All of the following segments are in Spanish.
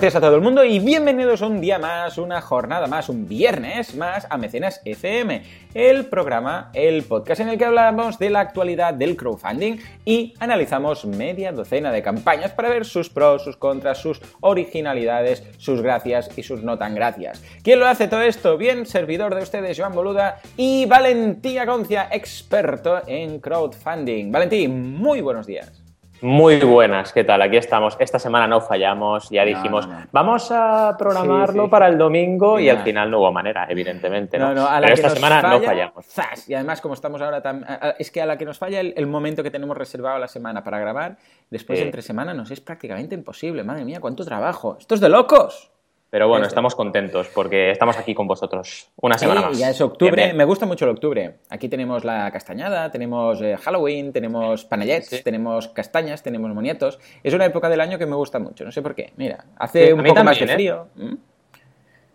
buenos días a todo el mundo y bienvenidos un día más, una jornada más, un viernes más a Mecenas FM, el programa, el podcast en el que hablamos de la actualidad del crowdfunding y analizamos media docena de campañas para ver sus pros, sus contras, sus originalidades, sus gracias y sus no tan gracias. ¿Quién lo hace todo esto? Bien, servidor de ustedes, Joan Boluda y Valentía Concia, experto en crowdfunding. Valentín, muy buenos días. Muy buenas, ¿qué tal? Aquí estamos. Esta semana no fallamos, ya dijimos, vamos a programarlo para el domingo y al final no hubo manera, evidentemente. No, no, a la Pero esta semana no fallamos. Y además, como estamos ahora, tan, es que a la que nos falla el, momento que tenemos reservado la semana para grabar, después entre semana nos es prácticamente imposible. Madre mía, cuánto trabajo. Esto es de locos. Pero bueno, estamos contentos porque estamos aquí con vosotros una semana más. Ya es octubre, me gusta mucho el octubre. Aquí tenemos la castañada, tenemos eh, Halloween, tenemos panellets, tenemos castañas, tenemos monietos. Es una época del año que me gusta mucho, no sé por qué. Mira, hace un poco más de ¿eh? frío. ¿Mm?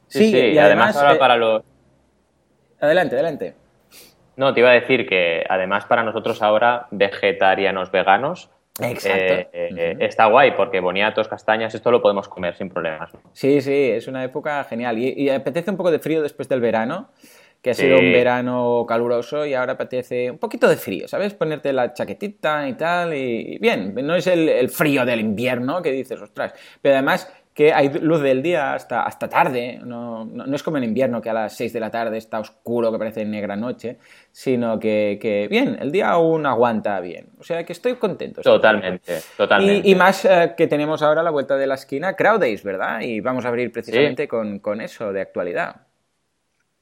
Sí, sí, y, además, ahora eh, para los... Adelante, adelante. No, te iba a decir que además para nosotros ahora, vegetarianos, veganos, Exacto. Eh, eh, está guay porque boniatos, castañas, esto lo podemos comer sin problemas. Sí, sí, es una época genial. Y, apetece un poco de frío después del verano, que ha sido un verano caluroso y ahora apetece un poquito de frío, ¿sabes? Ponerte la chaquetita y tal. Y bien, no es el, el frío del invierno que dices, ostras, pero además que hay luz del día hasta, hasta tarde, no, no, es como en invierno que a las 6 de la tarde está oscuro que parece negra noche, sino que, que bien, el día aún aguanta bien. O sea que estoy contento. Totalmente, totalmente. Y, más eh, que tenemos ahora la vuelta de la esquina, Crowd Days, ¿verdad? Y vamos a abrir precisamente con, con eso de actualidad.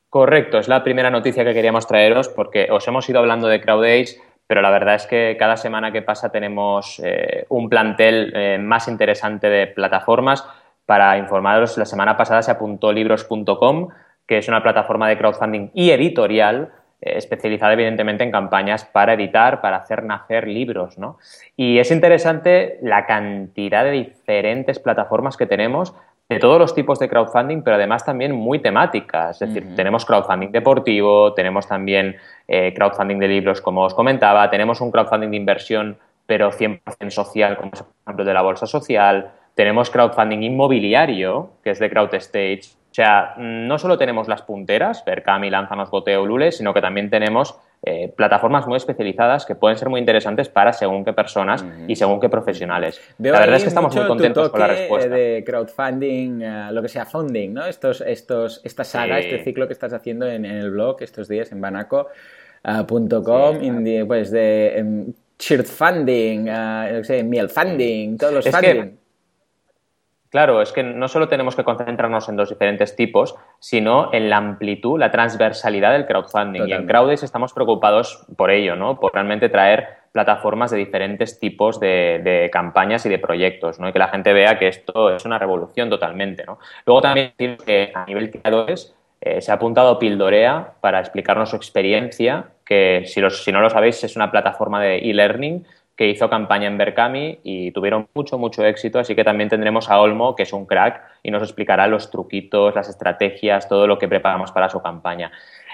Correcto, es la primera noticia que queríamos traeros porque os hemos ido hablando de Crowd Days pero la verdad es que cada semana que pasa tenemos eh, un plantel eh, más interesante de plataformas para informaros, la semana pasada se apuntó libros.com, que es una plataforma de crowdfunding y editorial eh, especializada evidentemente en campañas para editar, para hacer nacer libros, ¿no? Y es interesante la cantidad de diferentes plataformas que tenemos de todos los tipos de crowdfunding, pero además también muy temáticas. Es decir, tenemos crowdfunding deportivo, tenemos también eh, crowdfunding de libros, como os comentaba, tenemos un crowdfunding de inversión, pero 100% social, como es por ejemplo de la bolsa social, tenemos crowdfunding inmobiliario, que es de CrowdStage. O sea, no solo tenemos las punteras, Verkami, Lánzanos, Goteo, Lule, sino que también tenemos eh, plataformas muy especializadas que pueden ser muy interesantes para según qué personas y según qué profesionales. la verdad es que estamos muy contentos con la respuesta. de crowdfunding, eh, lo que sea funding, ¿no? Estos, estos, esta saga, este ciclo que estás haciendo en, el blog estos días en banaco.com, pues de um, cheered funding, uh, sé, miel funding, todos los funding. Claro, es que no solo tenemos que concentrarnos en dos diferentes tipos, sino en la amplitud, la transversalidad del crowdfunding. Y en Crowdace estamos preocupados por ello, ¿no? Por realmente traer plataformas de diferentes tipos de, campañas y de proyectos, ¿no? Y que la gente vea que esto es una revolución totalmente, ¿no? Luego también que a nivel creadores eh, se ha apuntado Pildorea para explicarnos su experiencia, que si, si no lo sabéis es una plataforma de e-learning que hizo campaña en Berkami y tuvieron mucho, mucho éxito. Así que también tendremos a Olmo, que es un crack, y nos explicará los truquitos, las estrategias, todo lo que preparamos para su campaña.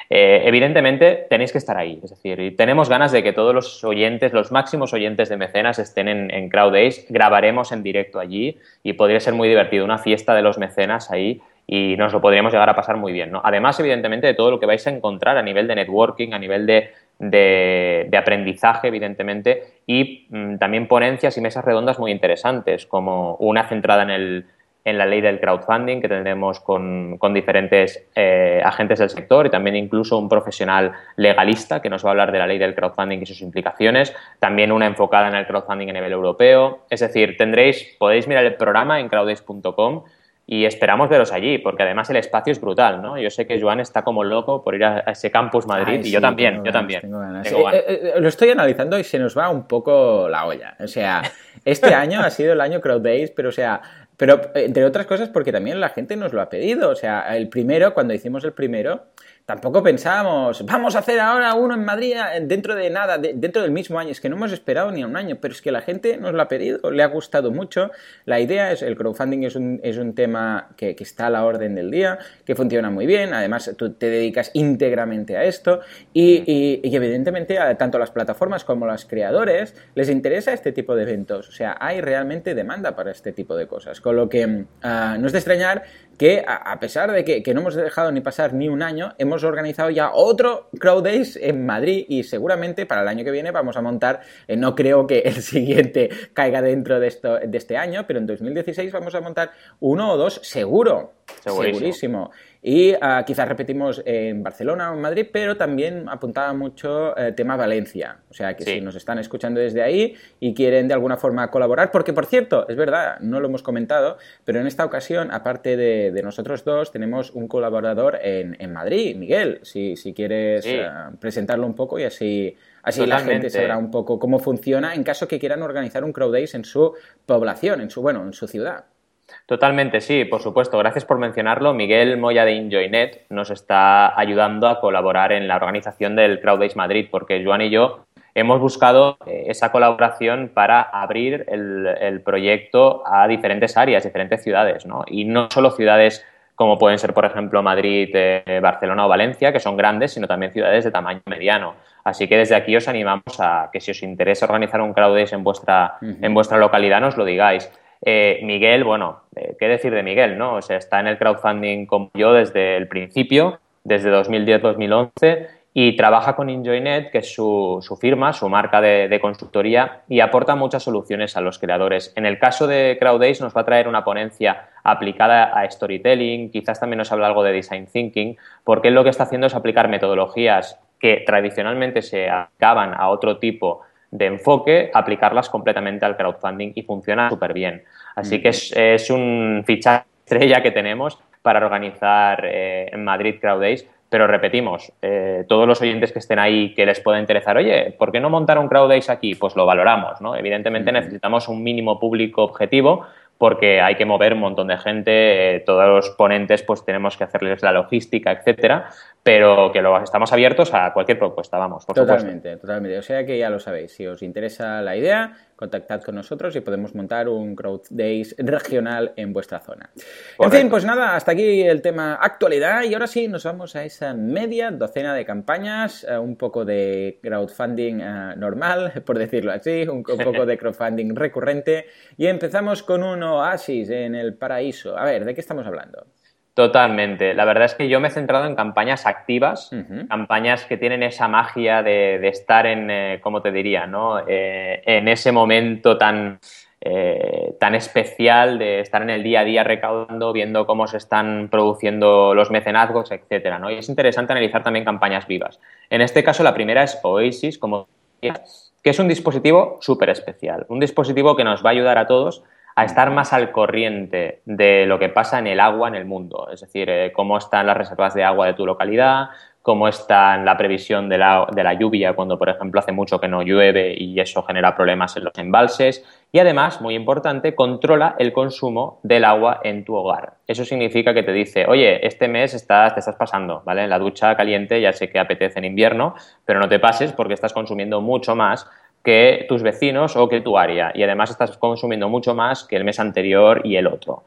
Eh, evidentemente tenéis que estar ahí, es decir, tenemos ganas de que todos los oyentes, los máximos oyentes de mecenas estén en, en grabaremos en directo allí y podría ser muy divertido, una fiesta de los mecenas ahí y nos lo podríamos llegar a pasar muy bien. ¿no? Además, evidentemente, de todo lo que vais a encontrar a nivel de networking, a nivel de de, aprendizaje, evidentemente, y mm, también ponencias y mesas redondas muy interesantes, como una centrada en, el, en la ley del crowdfunding, que tendremos con, con diferentes eh, agentes del sector y también incluso un profesional legalista que nos va a hablar de la ley del crowdfunding y sus implicaciones, también una enfocada en el crowdfunding a nivel europeo. Es decir, tendréis, podéis mirar el programa en crowdace.com y esperamos veros allí, porque además el espacio es brutal, ¿no? Yo sé que Joan está como loco por ir a, ese campus Madrid y yo también, yo también. Eh, eh, eh, lo estoy analizando y se nos va un poco la olla. O sea, este año ha sido el año Crowd Days, pero o sea, pero entre otras cosas porque también la gente nos lo ha pedido. O sea, el primero, cuando hicimos el primero, Tampoco pensábamos, vamos a hacer ahora uno en Madrid dentro de nada, dentro del mismo año. Es que no hemos esperado ni un año, pero es que la gente nos lo ha pedido, le ha gustado mucho. La idea es, el crowdfunding es un, es un tema que, está a la orden del día, que funciona muy bien. Además, tú te dedicas íntegramente a esto y, evidentemente a tanto las plataformas como los creadores les interesa este tipo de eventos. O sea, hay realmente demanda para este tipo de cosas. con lo que ah, no es de extrañar que a, pesar de que, no hemos dejado ni pasar ni un año, hemos organizado ya otro Crowd Days en Madrid y seguramente para el año que viene vamos a montar, eh, no creo que el siguiente caiga dentro de, esto, de este año, pero en 2016 vamos a montar uno o dos seguro. Segurísimo. Y uh, quizás repetimos en Barcelona o en Madrid, pero también apuntaba mucho el eh, tema Valencia. O sea que si nos están escuchando desde ahí y quieren de alguna forma colaborar, porque por cierto, es verdad, no lo hemos comentado, pero en esta ocasión, aparte de, nosotros dos, tenemos un colaborador en, en Madrid, Miguel, si, si quieres eh, presentarlo un poco y así Así la gente sabrá un poco cómo funciona en caso que quieran organizar un Crowd Days en su población, en su, bueno, en su ciudad. Totalmente, sí, por supuesto. Gracias por mencionarlo. Miguel Moya de EnjoyNet nos está ayudando a colaborar en la organización del Crowd Days Madrid, porque Joan y yo hemos buscado eh, esa colaboración para abrir el, proyecto a diferentes áreas, diferentes ciudades, ¿no? Y no solo ciudades como pueden ser, por ejemplo, Madrid, eh, Barcelona o Valencia, que son grandes, sino también ciudades de tamaño mediano. Así que desde aquí os animamos a que si os interesa organizar un crowd en vuestra, en vuestra localidad, nos lo digáis. Eh, Miguel, bueno, eh, ¿qué decir de Miguel? no? O sea, está en el crowdfunding como yo desde el principio, desde 2010-2011, y trabaja con EnjoyNet, que es su, firma, su marca de, consultoría, y aporta muchas soluciones a los creadores. En el caso de CrowdAce nos va a traer una ponencia aplicada a storytelling, quizás también nos habla algo de design thinking, porque él lo que está haciendo es aplicar metodologías que tradicionalmente se acaban a otro tipo de enfoque, aplicarlas completamente al crowdfunding y funciona súper bien. Así que es, un fichaje estrella que tenemos para organizar eh, en Madrid Crowd Days. Pero repetimos, eh, todos los oyentes que estén ahí que les pueda interesar, oye, ¿por qué no montar un Crowd Days aquí? Pues lo valoramos, ¿no? Evidentemente necesitamos un mínimo público objetivo porque hay que mover un montón de gente, eh, todos los ponentes pues tenemos que hacerles la logística, etcétera, pero que lo estamos abiertos a cualquier propuesta, vamos, por Totalmente, totalmente. O sea que ya lo sabéis, si os interesa la idea, contactad con nosotros y podemos montar un Crowd Days regional en vuestra zona. En fin, pues nada, hasta aquí el tema actualidad y ahora sí nos vamos a esa media docena de campañas, eh, un poco de crowdfunding eh, normal, por decirlo así, un, poco de crowdfunding recurrente y empezamos con un oasis en el paraíso. A ver, ¿de qué estamos hablando? Totalmente. La verdad es que yo me he centrado en campañas activas, campañas que tienen esa magia de, estar en, eh, ¿cómo te diría? No? Eh, en ese momento tan, eh, tan especial de estar en el día a día recaudando, viendo cómo se están produciendo los mecenazgos, etcétera, ¿no? Y es interesante analizar también campañas vivas. En este caso, la primera es Oasis, como que es un dispositivo súper especial, un dispositivo que nos va a ayudar a todos a estar más al corriente de lo que pasa en el agua en el mundo, es decir, eh, cómo están las reservas de agua de tu localidad, cómo está la previsión de la, de la, lluvia cuando, por ejemplo, hace mucho que no llueve y eso genera problemas en los embalses. Y además, muy importante, controla el consumo del agua en tu hogar. Eso significa que te dice, oye, este mes estás, te estás pasando, ¿vale? La ducha caliente ya sé que apetece en invierno, pero no te pases porque estás consumiendo mucho más que tus vecinos o que tu área y además estás consumiendo mucho más que el mes anterior y el otro.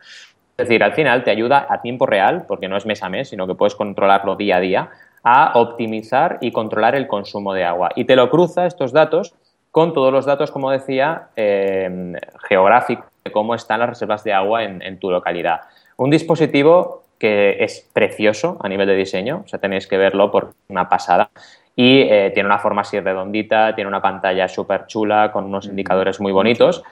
Es decir, al final te ayuda a tiempo real, porque no es mes a mes, sino que puedes controlarlo día a día, a optimizar y controlar el consumo de agua. Y te lo cruza estos datos con todos los datos, como decía, eh, geográficos de cómo están las reservas de agua en, en tu localidad. Un dispositivo que es precioso a nivel de diseño, o sea, tenéis que verlo por una pasada y eh, tiene una forma así redondita, tiene una pantalla súper chula con unos indicadores muy bonitos.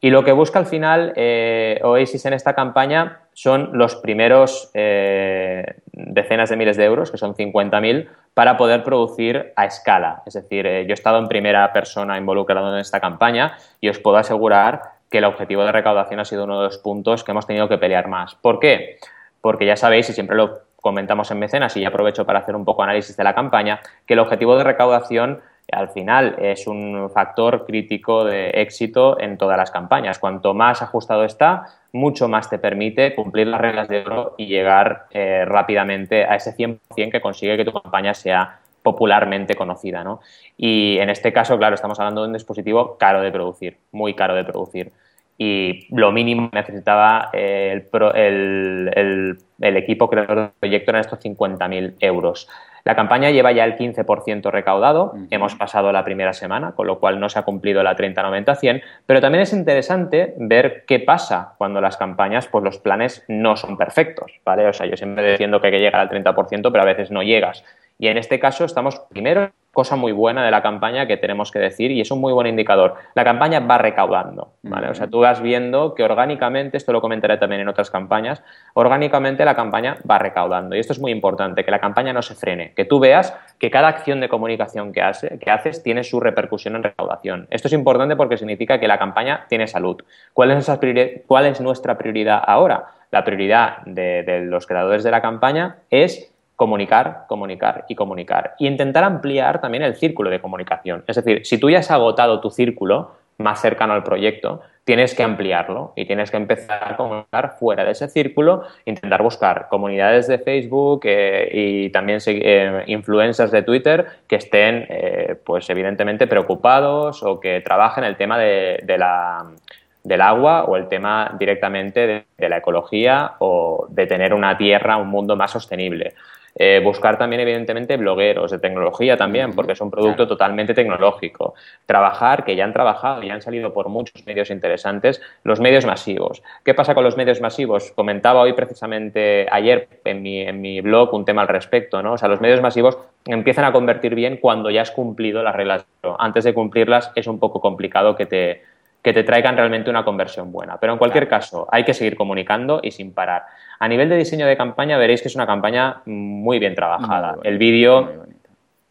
Y lo que busca al final eh, Oasis en esta campaña son los primeros eh, decenas de miles de euros, que son 50.000, para poder producir a escala. Es decir, yo he estado en primera persona involucrado en esta campaña y os puedo asegurar que el objetivo de recaudación ha sido uno de los puntos que hemos tenido que pelear más. ¿Por qué? Porque ya sabéis, y siempre lo comentamos en Mecenas y aprovecho para hacer un poco análisis de la campaña, que el objetivo de recaudación al final es un factor crítico de éxito en todas las campañas. Cuanto más ajustado está, mucho más te permite cumplir las reglas de oro y llegar eh, rápidamente a ese 100% que consigue que tu campaña sea popularmente conocida. ¿no? Y en este caso, claro, estamos hablando de un dispositivo caro de producir, muy caro de producir y lo mínimo que necesitaba el, el, el, equipo creador del proyecto eran estos 50.000 euros. La campaña lleva ya el 15% recaudado, hemos pasado la primera semana, con lo cual no se ha cumplido la 30-90-100, pero también es interesante ver qué pasa cuando las campañas, pues los planes no son perfectos, ¿vale? O sea, yo siempre diciendo que hay que llegar al 30%, pero a veces no llegas. Y en este caso estamos primero cosa muy buena de la campaña que tenemos que decir y es un muy buen indicador. La campaña va recaudando, ¿vale? O sea, tú vas viendo que orgánicamente, esto lo comentaré también en otras campañas, orgánicamente la campaña va recaudando y esto es muy importante, que la campaña no se frene, que tú veas que cada acción de comunicación que, hace, que haces tiene su repercusión en recaudación. Esto es importante porque significa que la campaña tiene salud. ¿Cuál es, cuál es nuestra prioridad ahora? La prioridad de los creadores de la campaña es comunicar, comunicar y comunicar. Y intentar ampliar también el círculo de comunicación. Es decir, si tú ya has agotado tu círculo más cercano al proyecto, tienes que ampliarlo y tienes que empezar a comunicar fuera de ese círculo, intentar buscar comunidades de Facebook eh, y también eh, influencers de Twitter que estén, eh, pues evidentemente, preocupados o que trabajen el tema de, la del agua o el tema directamente de, la ecología o de tener una tierra, un mundo más sostenible. Eh, buscar también, evidentemente, blogueros de tecnología también, porque es un producto totalmente tecnológico. Trabajar, que ya han trabajado y han salido por muchos medios interesantes, los medios masivos. ¿Qué pasa con los medios masivos? Comentaba hoy precisamente ayer en mi, en mi blog un tema al respecto, ¿no? O sea, los medios masivos empiezan a convertir bien cuando ya has cumplido las reglas. Antes de cumplirlas es un poco complicado que te, que te traigan realmente una conversión buena. Pero en cualquier caso, hay que seguir comunicando y sin parar. A nivel de diseño de campaña, veréis que es una campaña muy bien trabajada. el vídeo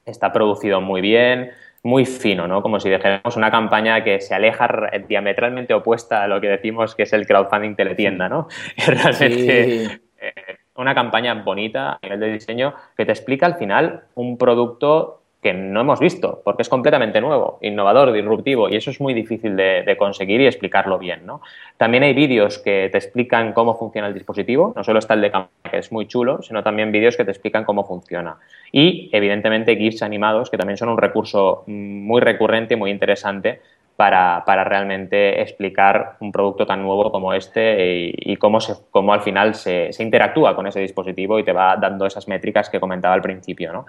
está producido muy bien, muy fino, ¿no? Como si dijéramos una campaña que se aleja diametralmente opuesta a lo que decimos que es el crowdfunding teletienda, ¿no? Realmente eh, una campaña bonita a nivel de diseño que te explica al final un producto que no hemos visto, porque es completamente nuevo, innovador, disruptivo, y eso es muy difícil de, conseguir y explicarlo bien. ¿no? También hay vídeos que te explican cómo funciona el dispositivo, no solo está el de cámara, que es muy chulo, sino también vídeos que te explican cómo funciona. Y, evidentemente, GIFs animados, que también son un recurso muy recurrente y muy interesante para, realmente explicar un producto tan nuevo como este y, cómo, se, cómo al final se, se, interactúa con ese dispositivo y te va dando esas métricas que comentaba al principio. ¿no?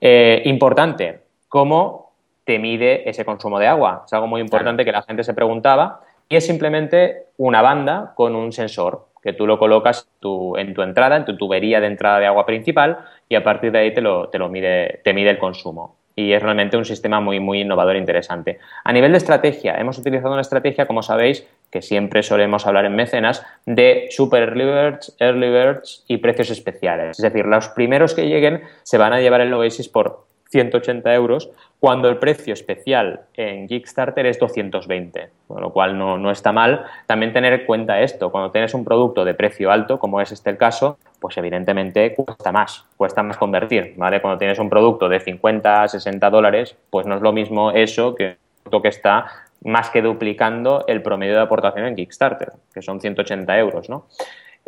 Eh, importante, ¿cómo te mide ese consumo de agua? Es algo muy importante que la gente se preguntaba y es simplemente una banda con un sensor que tú lo colocas en tu entrada, en tu tubería de entrada de agua principal y a partir de ahí te lo, te lo mide, te mide el consumo. Y es realmente un sistema muy, muy innovador e interesante. A nivel de estrategia, hemos utilizado una estrategia, como sabéis, que siempre solemos hablar en mecenas, de super early birds, early birds y precios especiales. Es decir, los primeros que lleguen se van a llevar el Oasis por 180 euros, cuando el precio especial en Kickstarter es 220, con lo cual no, no, está mal. También tener en cuenta esto, cuando tienes un producto de precio alto, como es este el caso, pues evidentemente cuesta más, cuesta más convertir, ¿vale? Cuando tienes un producto de 50, 60 dólares, pues no es lo mismo eso que un producto que está más que duplicando el promedio de aportación en Kickstarter, que son 180 euros, ¿no?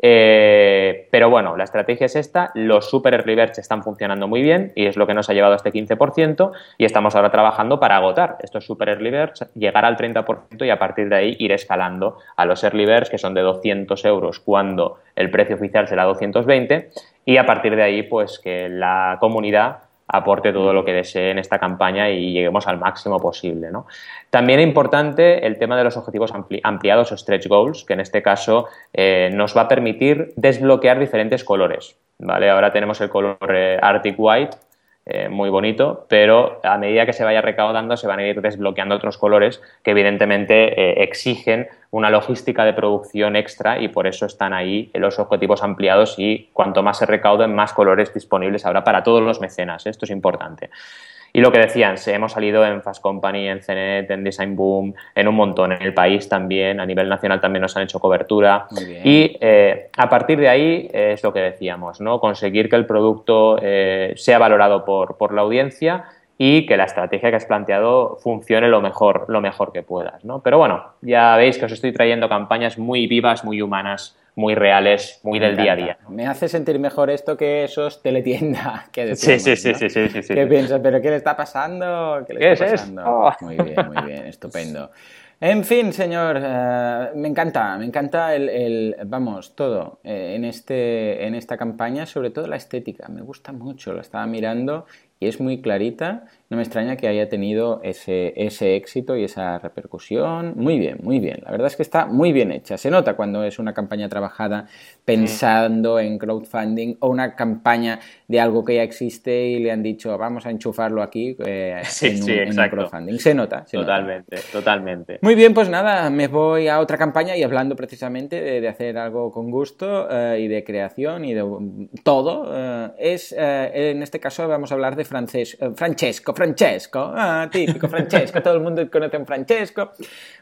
Eh, pero bueno, la estrategia es esta, los super early están funcionando muy bien y es lo que nos ha llevado a este 15% y estamos ahora trabajando para agotar estos super early llegar al 30% y a partir de ahí ir escalando a los early que son de 200 euros cuando el precio oficial será 220 y a partir de ahí pues que la comunidad aporte todo lo que desee en esta campaña y lleguemos al máximo posible. ¿no? También es importante el tema de los objetivos ampliados o stretch goals, que en este caso eh, nos va a permitir desbloquear diferentes colores. ¿vale? Ahora tenemos el color eh, Arctic White, eh, muy bonito, pero a medida que se vaya recaudando se van a ir desbloqueando otros colores que evidentemente eh, exigen una logística de producción extra y por eso están ahí los objetivos ampliados y cuanto más se recauden, más colores disponibles habrá para todos los mecenas. Esto es importante. Y lo que decían, hemos salido en Fast Company, en CNET, en Design Boom, en un montón, en el país también, a nivel nacional también nos han hecho cobertura. Y eh, a partir de ahí es lo que decíamos, ¿no? Conseguir que el producto eh, sea valorado por, por la audiencia y que la estrategia que has planteado funcione lo mejor, lo mejor que puedas, ¿no? Pero bueno, ya veis que os estoy trayendo campañas muy vivas, muy humanas muy reales, muy del día a día. Me hace sentir mejor esto que esos teletienda que decimos, sí, sí, sí, sí, sí, ¿Qué piensas? ¿Pero qué le está pasando? ¿Qué, le está pasando? Muy bien, muy bien, estupendo. En fin, señor, eh, me encanta, me encanta el, vamos, todo eh, en, este, en esta campaña, sobre todo la estética, me gusta mucho, la estaba mirando y es muy clarita. No me extraña que haya tenido ese, ese éxito y esa repercusión. Muy bien, muy bien. La verdad es que está muy bien hecha. Se nota cuando es una campaña trabajada pensando en crowdfunding o una campaña de algo que ya existe y le han dicho vamos a enchufarlo aquí eh, en, un, crowdfunding. Se nota. totalmente, totalmente. Muy bien, pues nada, me voy a otra campaña y hablando precisamente de, hacer algo con gusto eh, y de creación y de todo. Eh, es, en este caso vamos a hablar de Francesco, Francesco, ah, típico Francesco, todo el mundo conoce a un Francesco.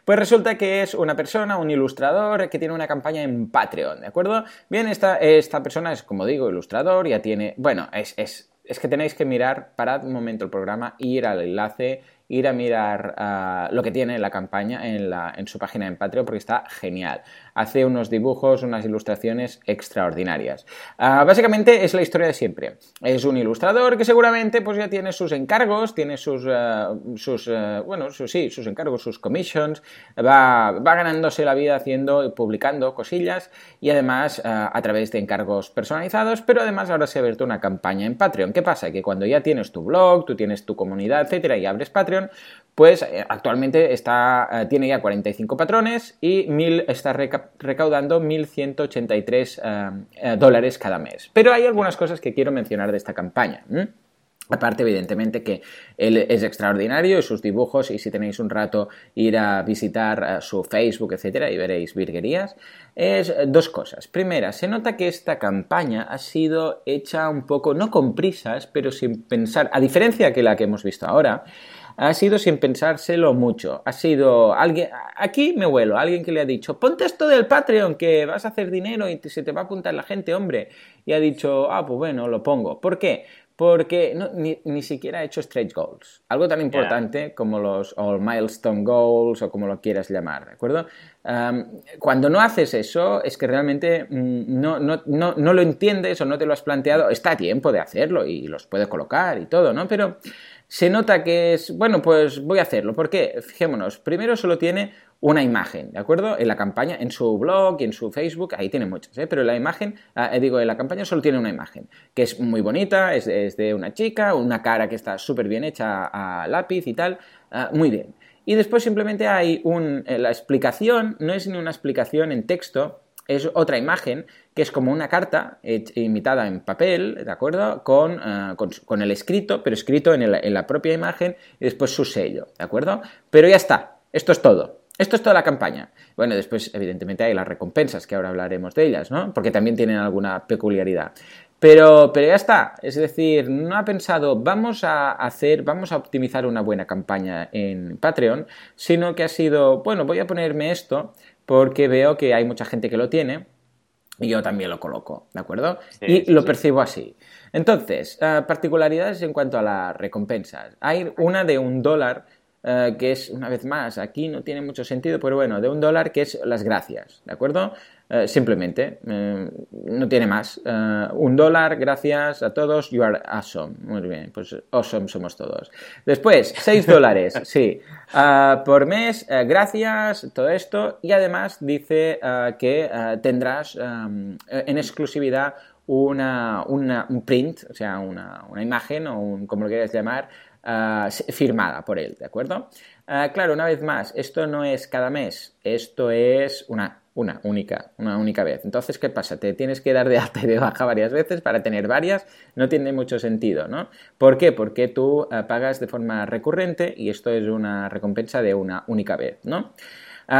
Pues resulta que es una persona, un ilustrador que tiene una campaña en Patreon, ¿de acuerdo? Bien, esta, esta persona es, como digo, ilustrador, ya tiene, bueno, es, es, que tenéis que mirar, parad un momento el programa, ir al enlace ir a mirar ah, lo que tiene la campaña en, su página en Patreon porque está genial. Hace unos dibujos, unas ilustraciones extraordinarias. Ah, básicamente es la historia de siempre. Es un ilustrador que seguramente pues ya tiene sus encargos, tiene sus, ah, sus bueno, sus, sí, sus encargos, sus commissions, va, va ganándose la vida haciendo, publicando cosillas y además a través de encargos personalizados, pero además ahora se ha abierto una campaña en Patreon. ¿Qué pasa? Que cuando ya tienes tu blog, tú tienes tu comunidad, etcétera, y abres Patreon, pues eh, actualmente está, eh, tiene ya 45 patrones y está recaudando 1.183 eh, dólares cada mes. Pero hay algunas cosas que quiero mencionar de esta campaña. Aparte, evidentemente, que él es extraordinario y sus dibujos, y si tenéis un rato ir a visitar su Facebook, etcétera, y veréis virguerías, es dos cosas. Primera, se nota que esta campaña ha sido hecha un poco, no con prisas, pero sin pensar, a diferencia que la que hemos visto ahora, ha sido sin pensárselo mucho. Ha sido alguien, aquí me vuelo, alguien que le ha dicho, ponte esto del Patreon, que vas a hacer dinero y se te va a apuntar la gente, hombre. Y ha dicho, ah, pues bueno, lo pongo. ¿Por qué? Porque ni, siquiera ha hecho stretch goals. Algo tan importante como los all milestone goals o como lo quieras llamar, ¿de acuerdo? cuando no haces eso, es que realmente mm, no, no, no, no, lo entiendes o no te lo has planteado. Está a tiempo de hacerlo y los puedes colocar y todo, ¿no? Pero se nota que es, bueno, pues voy a hacerlo. ¿Por qué? Fijémonos, primero solo tiene una imagen, ¿de acuerdo? En la campaña, en su blog y en su Facebook, ahí tiene muchas, ¿eh? pero la imagen, ah, eh, digo, en la campaña solo tiene una imagen, que es muy bonita, es, de una chica, una cara que está súper bien hecha a lápiz y tal, ah, muy bien. Y después simplemente hay un, eh, la explicación, no es ni una explicación en texto, es otra imagen que es como una carta imitada en papel, ¿de acuerdo? Con, eh, con, el escrito, pero escrito en, en, la propia imagen y después su sello, ¿de acuerdo? Pero ya está, esto es todo. Esto es toda la campaña. Bueno, después evidentemente hay las recompensas, que ahora hablaremos de ellas, ¿no? Porque también tienen alguna peculiaridad. Pero, pero ya está, es decir, no ha pensado vamos a hacer, vamos a optimizar una buena campaña en Patreon, sino que ha sido, bueno, voy a ponerme esto porque veo que hay mucha gente que lo tiene y yo también lo coloco, ¿de acuerdo? y lo percibo así. Entonces, eh, particularidades en cuanto a las recompensas. Hay una de un dólar eh, que es, una vez más, aquí no tiene mucho sentido, pero bueno, de un dólar que es las gracias, ¿de acuerdo? Eh, simplemente, eh, no tiene más. un dólar, gracias a todos, you are awesome. Muy bien, pues awesome somos todos. Después, 6 dólares, sí, por mes, gracias, todo esto, y además dice que tendrás en exclusividad una, un print, o sea, una, una imagen o un, como lo quieras llamar, Ah, firmada por él, ¿de acuerdo? Ah, claro, una vez más, esto no es cada mes, esto es una, única, una única vez. Entonces, ¿qué pasa? Te tienes que dar de alta y de baja varias veces para tener varias, no tiene mucho sentido, ¿no? ¿Por qué? Porque tú ah, pagas de forma recurrente y esto es una recompensa de una única vez, ¿no?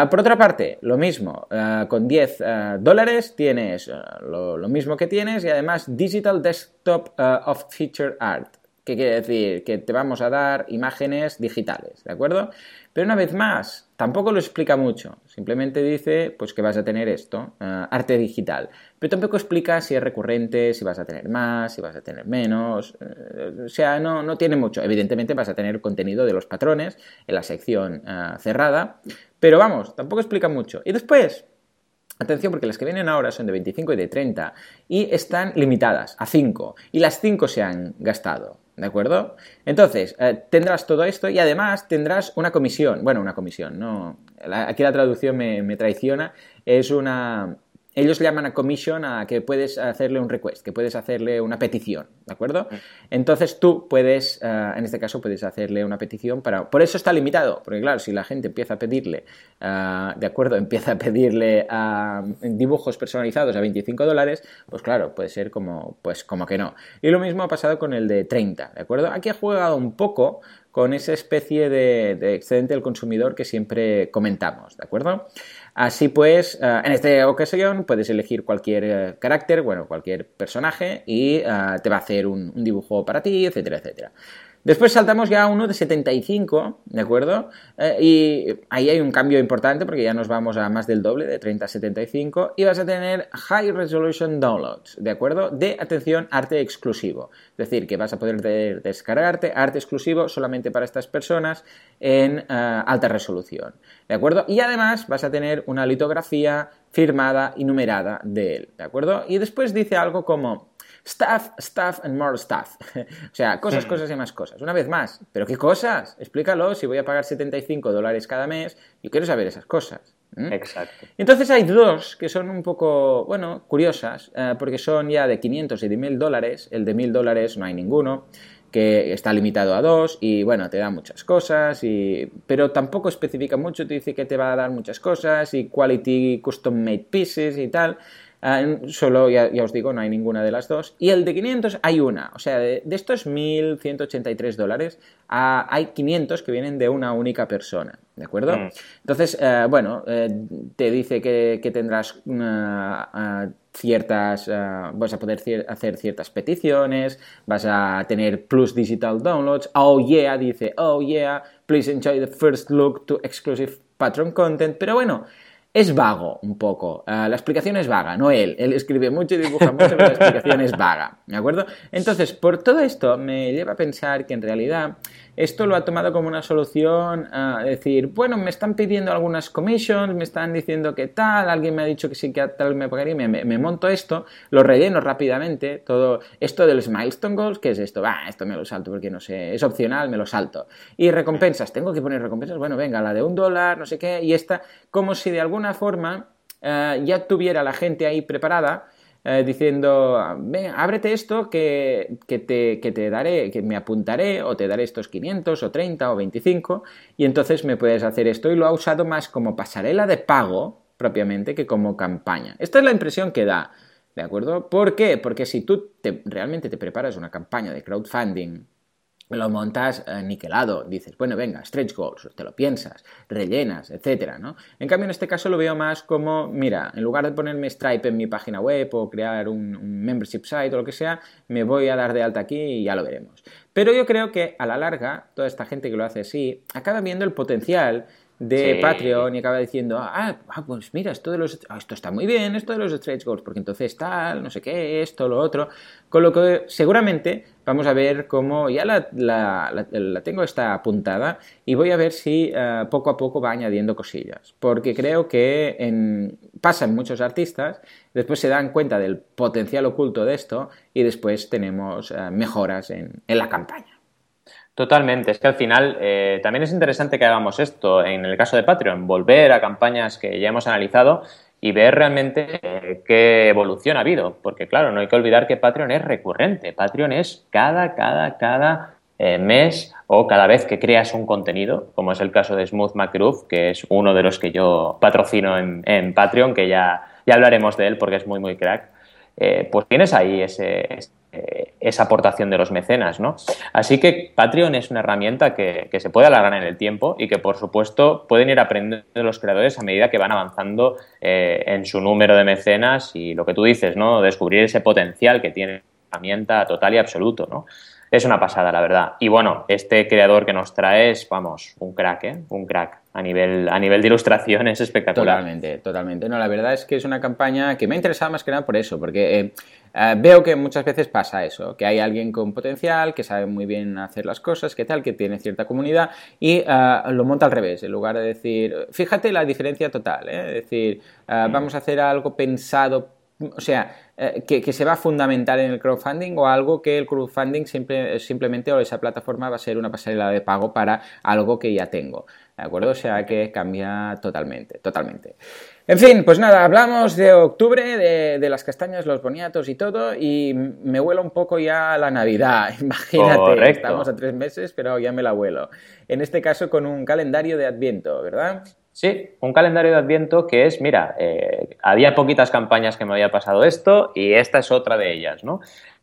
por otra parte, lo mismo, con 10 dólares tienes lo, lo, mismo que tienes y además Digital Desktop of Feature Art. ¿Qué quiere decir? Que te vamos a dar imágenes digitales, ¿de acuerdo? Pero una vez más, tampoco lo explica mucho. Simplemente dice pues que vas a tener esto, eh, arte digital. Pero tampoco explica si es recurrente, si vas a tener más, si vas a tener menos. Eh, o sea, no, no, tiene mucho. Evidentemente vas a tener contenido de los patrones en la sección eh, cerrada. Pero vamos, tampoco explica mucho. Y después, Atención porque las que vienen ahora son de 25 y de 30 y están limitadas a 5 y las 5 se han gastado. ¿De acuerdo? Entonces, eh, tendrás todo esto y además tendrás una comisión. Bueno, una comisión, no. aquí la traducción me traiciona. Es una, ellos llaman a commission a que puedes hacerle un request, que puedes hacerle una petición, ¿de acuerdo? Mm. Entonces tú puedes, eh, en este caso, puedes hacerle una petición para... Por eso está limitado, porque claro, si la gente empieza a pedirle, eh, ¿de acuerdo? Empieza a pedirle dibujos personalizados a 25 dólares, pues claro, puede ser como, pues como que no. Y lo mismo ha pasado con el de 30, ¿de acuerdo? Aquí ha jugado un poco con esa especie de, de excedente del consumidor que siempre comentamos, ¿de acuerdo? Así pues, eh, en esta ocasión puedes elegir cualquier eh, carácter, bueno, cualquier personaje y eh, te va a hacer un, un dibujo para ti, etcétera, etcétera. Después saltamos ya a uno de 75, ¿de acuerdo? Eh, y ahí hay un cambio importante porque ya nos vamos a más del doble, de 30 a 75, y vas a tener High Resolution Downloads, ¿de acuerdo? De, atención, arte exclusivo. Es decir, que vas a poder descargarte arte exclusivo solamente para estas personas en eh, alta resolución, ¿de acuerdo? Y además vas a tener una litografía firmada y numerada de él, ¿de acuerdo? Y después dice algo como Stuff, stuff and more stuff. o sea, cosas, cosas y más cosas. Una vez más, ¿pero qué cosas? Explícalo, si voy a pagar 75 dólares cada mes, yo quiero saber esas cosas. Exacto. Entonces hay dos que son un poco, bueno, curiosas, eh, porque son ya de 500 y de 1000 dólares. El de 1000 dólares no hay ninguno que está limitado a dos y bueno, te da muchas cosas, y, pero tampoco especifica mucho, te dice que te va a dar muchas cosas y quality custom made pieces y tal. Ah, solo, ya, os digo, no hay ninguna de las dos. Y el de 500 hay una. O sea, de, estos 1.183 dólares, ah, hay 500 que vienen de una única persona. ¿De acuerdo? Mm. Entonces, eh, bueno, eh, te dice que, tendrás ah, ciertas, vas a poder hacer ciertas peticiones, vas a tener plus digital downloads. Oh yeah, dice, oh yeah, please enjoy the first look to exclusive patron content. Pero bueno, es vago un poco. Ah, la explicación es vaga, no él. Él escribe mucho y dibuja mucho, pero la explicación es vaga. ¿De acuerdo? Entonces, por todo esto me lleva a pensar que en realidad esto lo ha tomado como una solución a decir, bueno, me están pidiendo algunas commissions, me están diciendo que tal, alguien me ha dicho que sí que tal me pagaría, me, me, monto esto, lo relleno rápidamente, todo esto de los milestone goals, ¿qué es esto? Va, esto me lo salto porque no sé, es opcional, me lo salto. Y recompensas, tengo que poner recompensas, bueno, venga, la de un dólar, no sé qué, y esta, como si de alguna forma eh, ya tuviera la gente ahí preparada eh, diciendo, Ven, ábrete esto que, te, que, te, daré, que me apuntaré o te daré estos 500 o 30 o 25 y entonces me puedes hacer esto y lo ha usado más como pasarela de pago propiamente que como campaña. Esta es la impresión que da, ¿de acuerdo? ¿Por qué? Porque si tú te, realmente te preparas una campaña de crowdfunding lo montas eh, niquelado, dices, bueno, venga, stretch goals, te lo piensas, rellenas, etcétera, ¿no? En cambio, en este caso lo veo más como, mira, en lugar de ponerme Stripe en mi página web o crear un, un membership site o lo que sea, me voy a dar de alta aquí y ya lo veremos. Pero yo creo que a la larga, toda esta gente que lo hace así, acaba viendo el potencial de Patreon y acaba diciendo, ah, ah, pues mira, esto, de los, ah, esto está muy bien, esto de los stretch goals, porque entonces tal, no sé qué, esto, lo otro. Con lo que seguramente vamos a ver cómo ya la, la, tengo esta apuntada y voy a ver si eh, poco a poco va añadiendo cosillas. Porque creo que en, pasan muchos artistas, después se dan cuenta del potencial oculto de esto y después tenemos eh, mejoras en, en la campaña. Totalmente, es que al final eh, también es interesante que hagamos esto en el caso de Patreon, volver a campañas que ya hemos analizado y ver realmente eh, qué evolución ha habido, porque claro, no hay que olvidar que Patreon es recurrente, Patreon es cada, cada, cada eh, mes o cada vez que creas un contenido, como es el caso de Smooth McGroove, que es uno de los que yo patrocino en, en Patreon, que ya, ya hablaremos de él porque es muy, muy crack. Pues tienes ahí ese, eh, esa aportación de los mecenas, ¿no? Así que Patreon es una herramienta que, se puede alargar en el tiempo y que, por supuesto, pueden ir aprendiendo los creadores a medida que van avanzando eh, en su número de mecenas y lo que tú dices, ¿no? Descubrir ese potencial que tiene la herramienta total y absoluto, ¿no? Es una pasada, la verdad. Y bueno, este creador que nos trae es, vamos, un crack, ¿eh? Un crack. A nivel, a nivel de ilustración es espectacular. Totalmente, totalmente. No, la verdad es que es una campaña que me ha interesado más que nada por eso, porque eh, eh, veo que muchas veces pasa eso, que hay alguien con potencial, que sabe muy bien hacer las cosas, que tal, que tiene cierta comunidad y eh, lo monta al revés, en lugar de decir, fíjate la diferencia total, es decir, mm. vamos a hacer algo pensado o sea, eh, que, se va a fundamentar en el crowdfunding o algo que el crowdfunding simplemente o esa plataforma va a ser una pasarela de pago para algo que ya tengo. ¿De acuerdo? O sea que cambia totalmente, totalmente. En fin, pues nada, hablamos de octubre, de, las castañas, los boniatos y todo, y me huelo un poco ya la Navidad. Imagínate, estamos a tres meses, pero ya me la huelo. En este caso con un calendario de Adviento, ¿verdad? Sí, un calendario de Adviento que es, mira, eh, había poquitas campañas que me había pasado esto y esta es otra de ellas, ¿no?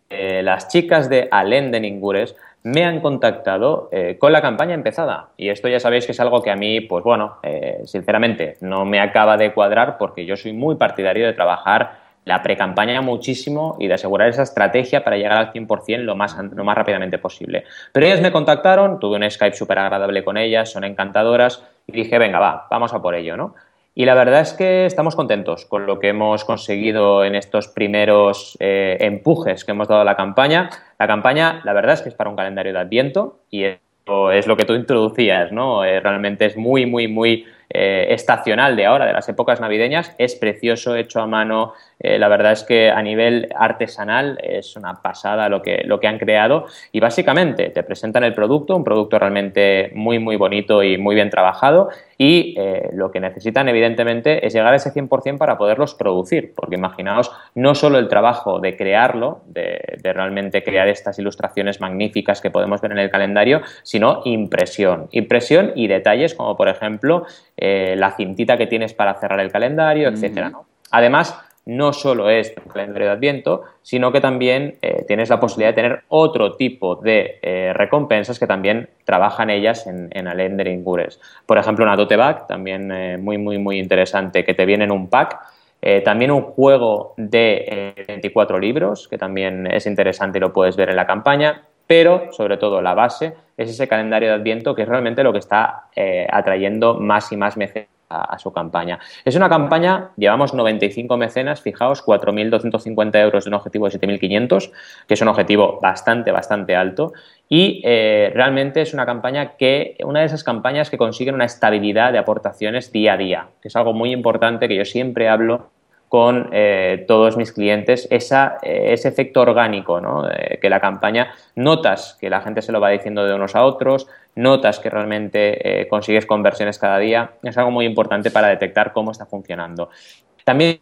Eh, las chicas de Alén de Ningures me han contactado eh, con la campaña empezada. Y esto ya sabéis que es algo que a mí, pues bueno, sinceramente, no me acaba de cuadrar porque yo soy muy partidario de trabajar la pre-campaña muchísimo y de asegurar esa estrategia para llegar al 100% lo más, lo más rápidamente posible. Pero ellas me contactaron, tuve un Skype súper agradable con ellas, son encantadoras y dije, venga, va, vamos a por ello, ¿no? Y la verdad es que estamos contentos con lo que hemos conseguido en estos primeros eh, empujes que hemos dado a la campaña. La campaña, la verdad es que es para un calendario de Adviento y es lo que tú introducías, ¿no? Eh, realmente es muy, muy, muy eh, estacional de ahora, de las épocas navideñas. Es precioso, hecho a mano. Eh, la verdad es que a nivel artesanal es una pasada lo que, lo que han creado. Y básicamente te presentan el producto, un producto realmente muy, muy bonito y muy bien trabajado. Y eh, lo que necesitan, evidentemente, es llegar a ese 100% para poderlos producir. Porque imaginaos, no solo el trabajo de crearlo, de, realmente crear estas ilustraciones magníficas que podemos ver en el calendario, sino impresión. Impresión y detalles como, por ejemplo, eh, la cintita que tienes para cerrar el calendario, etcétera. Además, no solo es un calendario de Adviento, sino que también eh, tienes la posibilidad de tener otro tipo de eh, recompensas que también trabajan ellas en, en Alender Ingures. Por ejemplo, una Tote Bag, también muy, muy, muy interesante, que te viene en un pack. también un juego de 24 libros, que también es interesante y lo puedes ver en la campaña pero sobre todo la base es ese calendario de Adviento que es realmente lo que está eh, atrayendo más y más mecenas a, su campaña. Es una campaña, llevamos 95 mecenas, fijaos, 4.250 euros de un objetivo de 7.500, que es un objetivo bastante, bastante alto, y eh, realmente es una campaña que, una de esas campañas que consiguen una estabilidad de aportaciones día a día, que es algo muy importante que yo siempre hablo con eh, todos mis clientes esa, eh, ese efecto orgánico, ¿no? que la campaña notas que la gente se lo va diciendo de unos a otros, notas que realmente eh, consigues conversiones cada día, es algo muy importante para detectar cómo está funcionando. También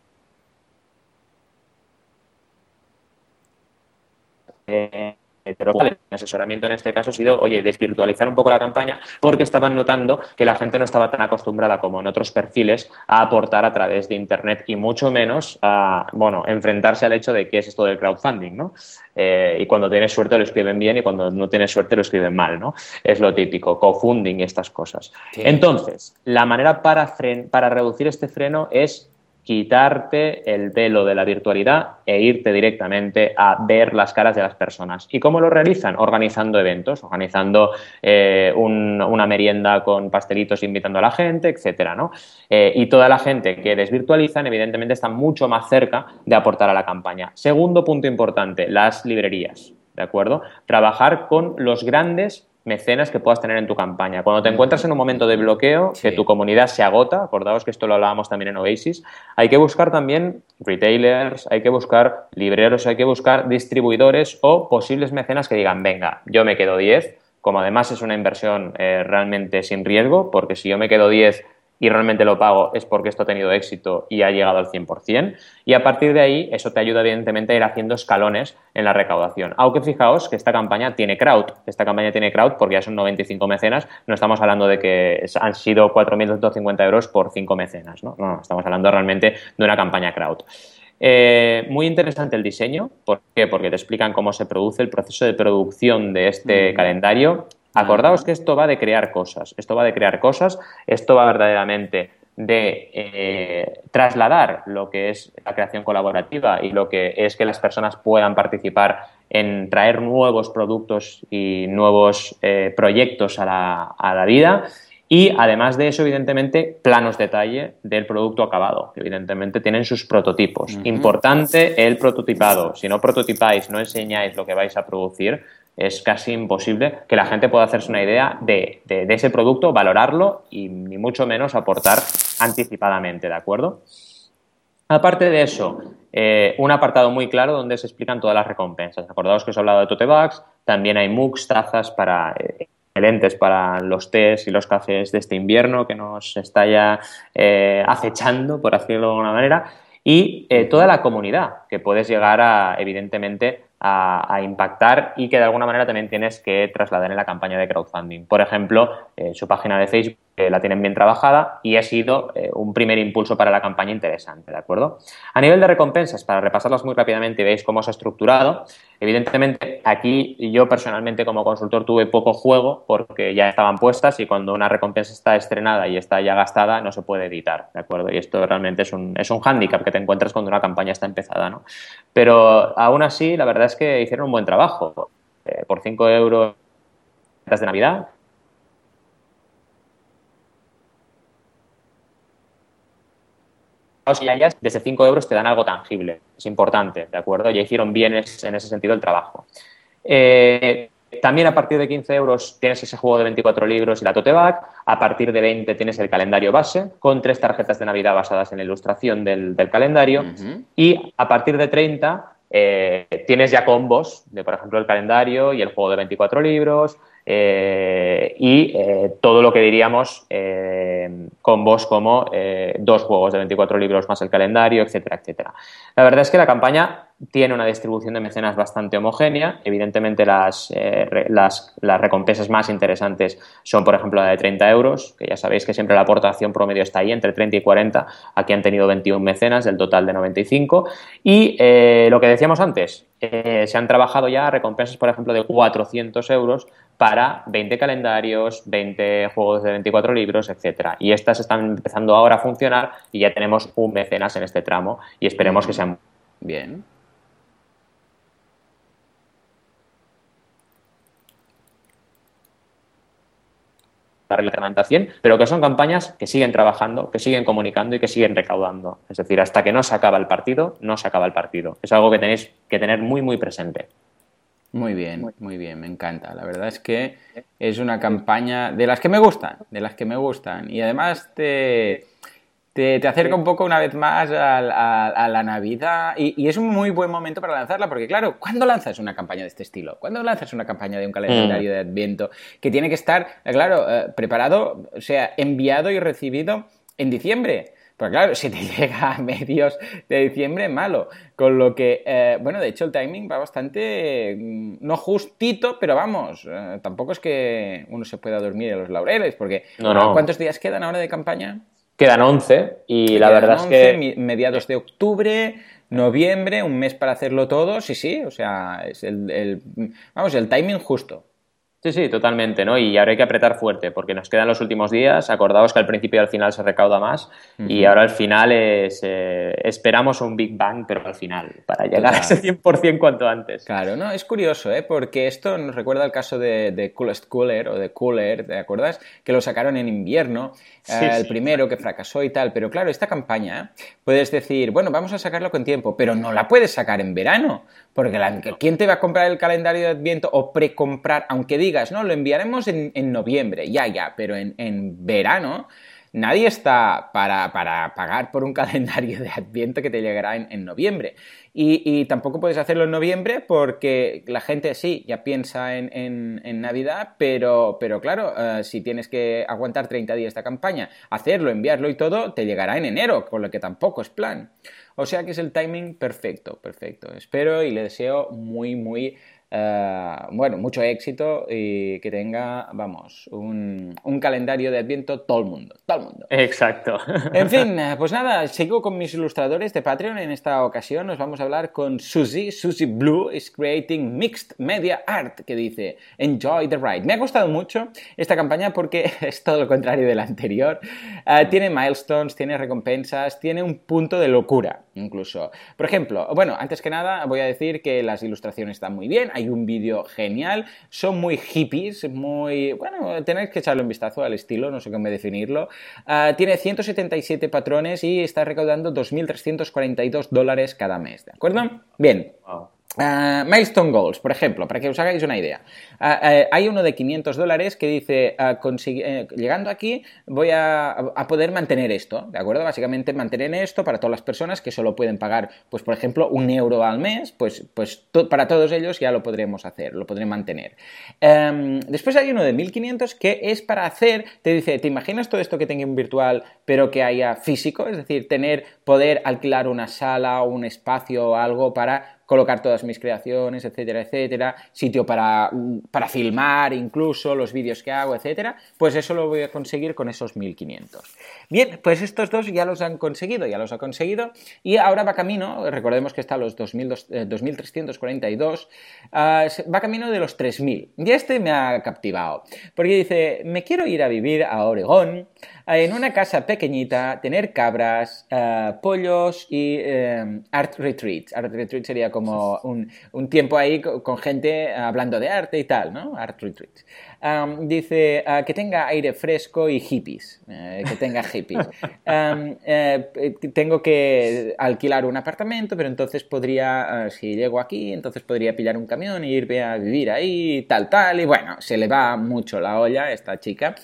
el asesoramiento en este caso ha sido, oye, desvirtualizar un poco la campaña porque estaban notando que la gente no estaba tan acostumbrada como en otros perfiles a aportar a través de Internet y mucho menos a, bueno, enfrentarse al hecho de qué es esto del crowdfunding, ¿no? Eh, y cuando tienes suerte lo escriben bien y cuando no tienes suerte lo escriben mal, ¿no? Es lo típico, co-funding y estas cosas. Entonces, la manera para, para reducir este freno es quitarte el velo de la virtualidad e irte directamente a ver las caras de las personas. ¿Y cómo lo realizan? Organizando eventos, organizando eh, una merienda con pastelitos invitando a la gente, etcétera, ¿no? Eh, y toda la gente que desvirtualizan, evidentemente, está mucho más cerca de aportar a la campaña. Segundo punto importante, las librerías. ¿De acuerdo? Trabajar con los grandes mecenas que puedas tener en tu campaña. Cuando te encuentras en un momento de bloqueo, que tu comunidad se agota, acordaos que esto lo hablábamos también en Oasis, hay que buscar también retailers, hay que buscar libreros, hay que buscar distribuidores o posibles mecenas que digan, venga, yo me quedo 10, como además es una inversión eh, realmente sin riesgo, porque si yo me quedo 10 y realmente lo pago es porque esto ha tenido éxito y ha llegado al 100%. Y a partir de ahí, eso te ayuda evidentemente a ir haciendo escalones en la recaudación. Aunque fijaos que esta campaña tiene crowd. Esta campaña tiene crowd porque ya son 95 mecenas. No estamos hablando de que han sido 4.250 euros por 5 mecenas. ¿no? no, estamos hablando realmente de una campaña crowd. Eh, muy interesante el diseño. ¿Por qué? Porque te explican cómo se produce el proceso de producción de este mm. calendario Acordaos que esto va de crear cosas, esto va de crear cosas, esto va verdaderamente de eh, trasladar lo que es la creación colaborativa y lo que es que las personas puedan participar en traer nuevos productos y nuevos eh, proyectos a la, vida. Y además de eso, evidentemente, planos detalle del producto acabado, que evidentemente tienen sus prototipos. Importante el prototipado. Si no prototipáis, no enseñáis lo que vais a producir, es casi imposible que la gente pueda hacerse una idea de, ese producto, valorarlo y ni mucho menos aportar anticipadamente, ¿de acuerdo? Aparte de eso, eh, un apartado muy claro donde se explican todas las recompensas. Acordaos que os he hablado de tote bags, también hay mugs, tazas para eh, excelentes para los tés y los cafés de este invierno que nos está ya eh, acechando, por decirlo de alguna manera, y toda la comunidad que puedes llegar a, evidentemente, a, impactar y que de alguna manera también tienes que trasladar en la campaña de crowdfunding. Por ejemplo, su página de Facebook la tienen bien trabajada y ha sido eh, un primer impulso para la campaña interesante, ¿de acuerdo? A nivel de recompensas, para repasarlas muy rápidamente y veis cómo se ha estructurado, evidentemente aquí yo personalmente como consultor tuve poco juego porque ya estaban puestas y cuando una recompensa está estrenada y está ya gastada no se puede editar, ¿de acuerdo? Y esto realmente es un, es un hándicap que te encuentras cuando una campaña está empezada, ¿no? Pero aún así, la verdad es que hicieron un buen trabajo. Eh, por 5 euros de Navidad, y ellas desde 5 euros te dan algo tangible. Es importante, ¿de acuerdo? Ya hicieron bien en ese sentido el trabajo. Eh, también a partir de 15 euros tienes ese juego de 24 libros y la tote bag. A partir de 20 tienes el calendario base con tres tarjetas de Navidad basadas en la ilustración del, calendario. Y a partir de 30 eh, tienes ya combos de, por ejemplo, el calendario y el juego de 24 libros, eh, y eh, todo lo que diríamos eh, con vos como dos juegos de 24 libros más el calendario, etcétera, etcétera. La verdad es que la campaña tiene una distribución de mecenas bastante homogénea. Evidentemente, las, las, las, recompensas más interesantes son, por ejemplo, la de 30 euros, que ya sabéis que siempre la aportación promedio está ahí, entre 30 y 40. Aquí han tenido 21 mecenas del total de 95. Y lo que decíamos antes, se han trabajado ya recompensas, por ejemplo, de 400 euros para 20 calendarios, 20 juegos de 24 libros, etcétera. Y estas están empezando ahora a funcionar y ya tenemos un mecenas en este tramo y esperemos que sean bien. la reglamentación, pero que son campañas que siguen trabajando, que siguen comunicando y que siguen recaudando. Es decir, hasta que no se acaba el partido, no se acaba el partido. Es algo que tenéis que tener muy, muy presente. Muy bien, muy bien, me encanta. La verdad es que es una campaña de las que me gustan, de las que me gustan. Y además te, te, acerca un poco una vez más a, la Navidad y, es un muy buen momento para lanzarla porque, claro, ¿cuándo lanzas una campaña de este estilo? ¿Cuándo lanzas una campaña de un calendario mm. de Adviento que tiene que estar, claro, eh, preparado, o sea, enviado y recibido en diciembre? Pues claro, si te llega a medios de diciembre, malo. Con lo que, eh, bueno, de hecho el timing va bastante, mm, no justito, pero vamos, eh, tampoco es que uno se pueda dormir en los laureles, porque ¿cuántos días quedan ahora de campaña? Quedan 11 y la verdad es que... Mediados de octubre, noviembre, un mes para hacerlo todo, sí, sí, o sea, es el vamos, el timing justo. Sí, sí, totalmente, ¿no? Y ahora hay que apretar fuerte porque nos quedan los últimos días. Acordaos que al principio y al final se recauda más y ahora al final es, eh, esperamos un Big Bang, pero al final, para llegar a ese 100% cuanto antes. Claro, no, es curioso, ¿eh? Porque esto nos recuerda el caso de, de Coolest Cooler o de Cooler, ¿te acuerdas? Que lo sacaron en invierno, eh, el primero que fracasó y tal. Pero claro, esta campaña, puedes decir, bueno, vamos a sacarlo con tiempo, pero no la puedes sacar en verano porque ¿quién te va a comprar el calendario de Adviento o precomprar? Aunque no, lo enviaremos en, noviembre, ya, ya, pero en, verano nadie está para, pagar por un calendario de Adviento que te llegará en, noviembre. Y, tampoco puedes hacerlo en noviembre porque la gente sí, ya piensa en, Navidad, pero, pero claro, eh, si tienes que aguantar 30 días esta campaña, hacerlo, enviarlo y todo, te llegará en enero, con lo que tampoco es plan. O sea que es el timing perfecto, perfecto. Espero y le deseo muy, muy eh, bueno, mucho éxito y que tenga, vamos, un, calendario de Adviento todo el mundo, todo el mundo. Exacto. En fin, pues nada, sigo con mis ilustradores de Patreon. En esta ocasión nos vamos a hablar con Susie. Susie Blue is creating mixed media art, que dice Enjoy the ride. Me ha gustado mucho esta campaña porque es todo lo contrario de la anterior. Eh, tiene milestones, tiene recompensas, tiene un punto de locura, incluso. Por ejemplo, bueno, antes que nada voy a decir que las ilustraciones están muy bien hay un vídeo genial, son muy hippies, muy... bueno, tenéis que echarle un vistazo al estilo, no sé cómo definirlo. Ah, tiene 177 patrones y está recaudando 2.342 dólares cada mes, ¿de acuerdo? Bien. Uh, milestone Goals, por ejemplo, para que os hagáis una idea. Uh, uh, hay uno de 500 dólares que dice, eh, llegando aquí voy a, poder mantener esto, ¿de acuerdo? Básicamente mantener esto para todas las personas que solo pueden pagar, pues por ejemplo, un euro al mes, pues, pues para todos ellos ya lo podremos hacer, lo podré mantener. Um, después hay uno de 1500 que es para hacer, te dice, ¿te imaginas todo esto que tenga un virtual pero que haya físico? Es decir, tener, poder alquilar una sala o un espacio o algo para colocar todas mis creaciones, etcétera, etcétera, sitio para, para filmar incluso los vídeos que hago, etcétera, pues eso lo voy a conseguir con esos 1500. Bien, pues estos dos ya los han conseguido, ya los ha conseguido y ahora va camino, recordemos que está a los 2342, uh, eh, va camino de los 3000 y este me ha captivado porque dice, me quiero ir a vivir a Oregón en una casa pequeñita, tener cabras, uh, pollos y uh, art retreats. Art retreat sería como un, un tiempo ahí con, gente hablando de arte y tal, ¿no? Art retreats. Um, dice uh, que tenga aire fresco y hippies, eh, que tenga hippies. Um, eh, tengo que alquilar un apartamento, pero entonces podría, si llego aquí, entonces podría pillar un camión e irme a vivir ahí, tal, tal, y bueno, se le va mucho la olla a esta chica.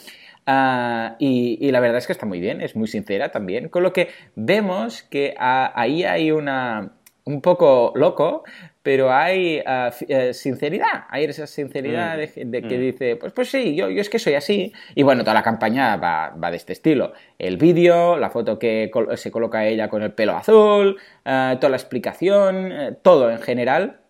Uh, y, y, la verdad es que está muy bien, es muy sincera también, con lo que vemos que uh, ahí hay una, un poco loco, pero hay uh, sinceridad, hay esa sinceridad mm. de, que mm. dice, pues, pues sí, yo, yo es que soy así, y bueno, toda la campaña va, va de este estilo, el vídeo, la foto que col se coloca ella con el pelo azul, toda la explicación, todo en general,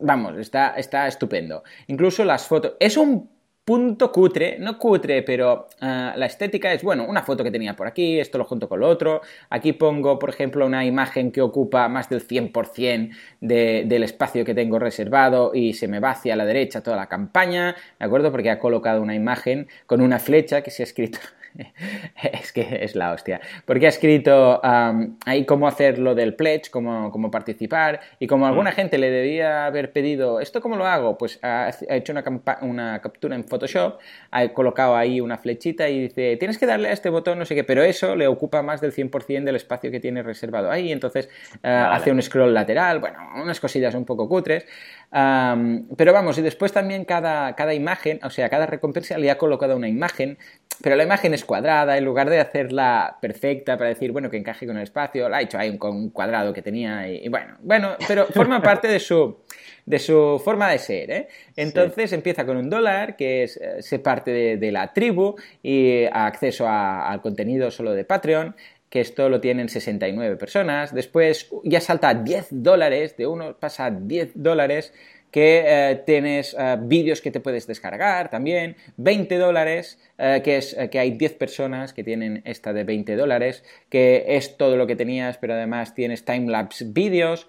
vamos, está, está estupendo. Incluso las fotos. Es un punto cutre, no cutre, pero uh, la estética es, bueno, una foto que tenía por aquí, esto lo junto con lo otro, aquí pongo, por ejemplo, una imagen que ocupa más del 100% de, del espacio que tengo reservado y se me va hacia la derecha toda la campaña, ¿de acuerdo? Porque ha colocado una imagen con una flecha que se ha escrito es que es la hostia. Porque ha escrito ahí cómo hacer lo del pledge, cómo, cómo participar, y como alguna mm. gente le debía haber pedido, ¿esto cómo lo hago? Pues ha, hecho una, una, captura en Photoshop, ha colocado ahí una flechita y dice, tienes que darle a este botón, no sé qué, pero eso le ocupa más del 100% del espacio que tiene reservado ahí, entonces ah, hace un scroll lateral, bueno, unas cosillas un poco cutres. pero vamos, y después también cada, cada imagen, o sea, cada recompensa le ha colocado una imagen, pero la imagen es cuadrada, en lugar de hacerla perfecta para decir, bueno, que encaje con el espacio, la ha hecho ahí con un cuadrado que tenía y, bueno, bueno, pero forma parte de su, de su forma de ser, ¿eh? Entonces empieza con un dólar, que es, eh, se parte de, la tribu y acceso al contenido solo de Patreon, que esto lo tienen 69 personas. Después ya salta a 10 dólares, de uno pasa a 10 dólares que eh, tienes eh, vídeos que te puedes descargar también, 20 dólares, eh, que es que hay 10 personas que tienen esta de 20 dólares, que es todo lo que tenías, pero además tienes timelapse vídeos.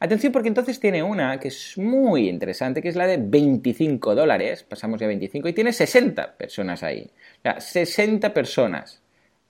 Atención porque entonces tiene una que es muy interesante, que es la de 25 dólares, pasamos ya a 25, y tiene 60 personas ahí. O sea, 60 personas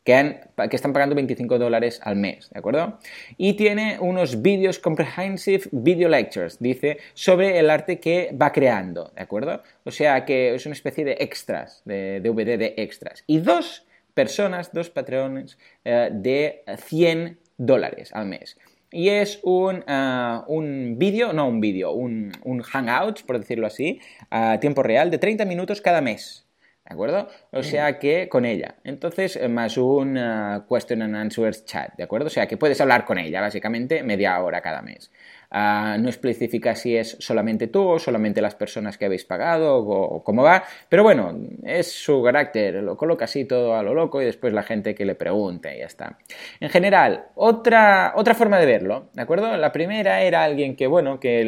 que, están pagando 25 dólares al mes, ¿de acuerdo? Y tiene unos vídeos comprehensive video lectures, dice, sobre el arte que va creando, ¿de acuerdo? O sea que es una especie de extras, de DVD de extras. Y dos personas, dos patrones eh, de 100 dólares al mes. Y es un, uh, un vídeo, no un vídeo, un, un hangout, por decirlo así, a tiempo real, de 30 minutos cada mes. ¿De acuerdo? O sea que con ella. Entonces, eh, más un uh, question and answers chat, ¿de acuerdo? O sea que puedes hablar con ella, básicamente, media hora cada mes. Ah, no especifica si es solamente tú o solamente las personas que habéis pagado o, cómo va, pero bueno, es su carácter, lo coloca así todo a lo loco y después la gente que le pregunte y ya está. En general, otra, otra forma de verlo, ¿de acuerdo? La primera era alguien que, bueno, que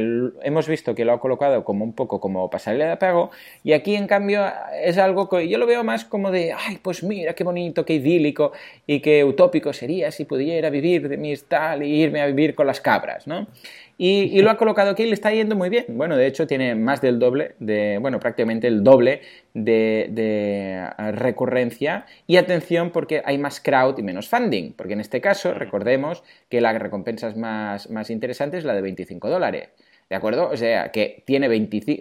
hemos visto que lo ha colocado como un poco como pasarle de pago y aquí en cambio es algo que yo lo veo más como de, ay, pues mira qué bonito, qué idílico y qué utópico sería si pudiera vivir de mis tal y irme a vivir con las cabras, ¿no? Y, lo ha colocado aquí y le está yendo muy bien. Bueno, de hecho tiene más del doble, de, bueno, prácticamente el doble de, recurrencia. Y atención porque hay más crowd y menos funding, porque en este caso recordemos que la recompensa más, más interesante es la de 25 dólares. ¿De acuerdo? O sea, que tiene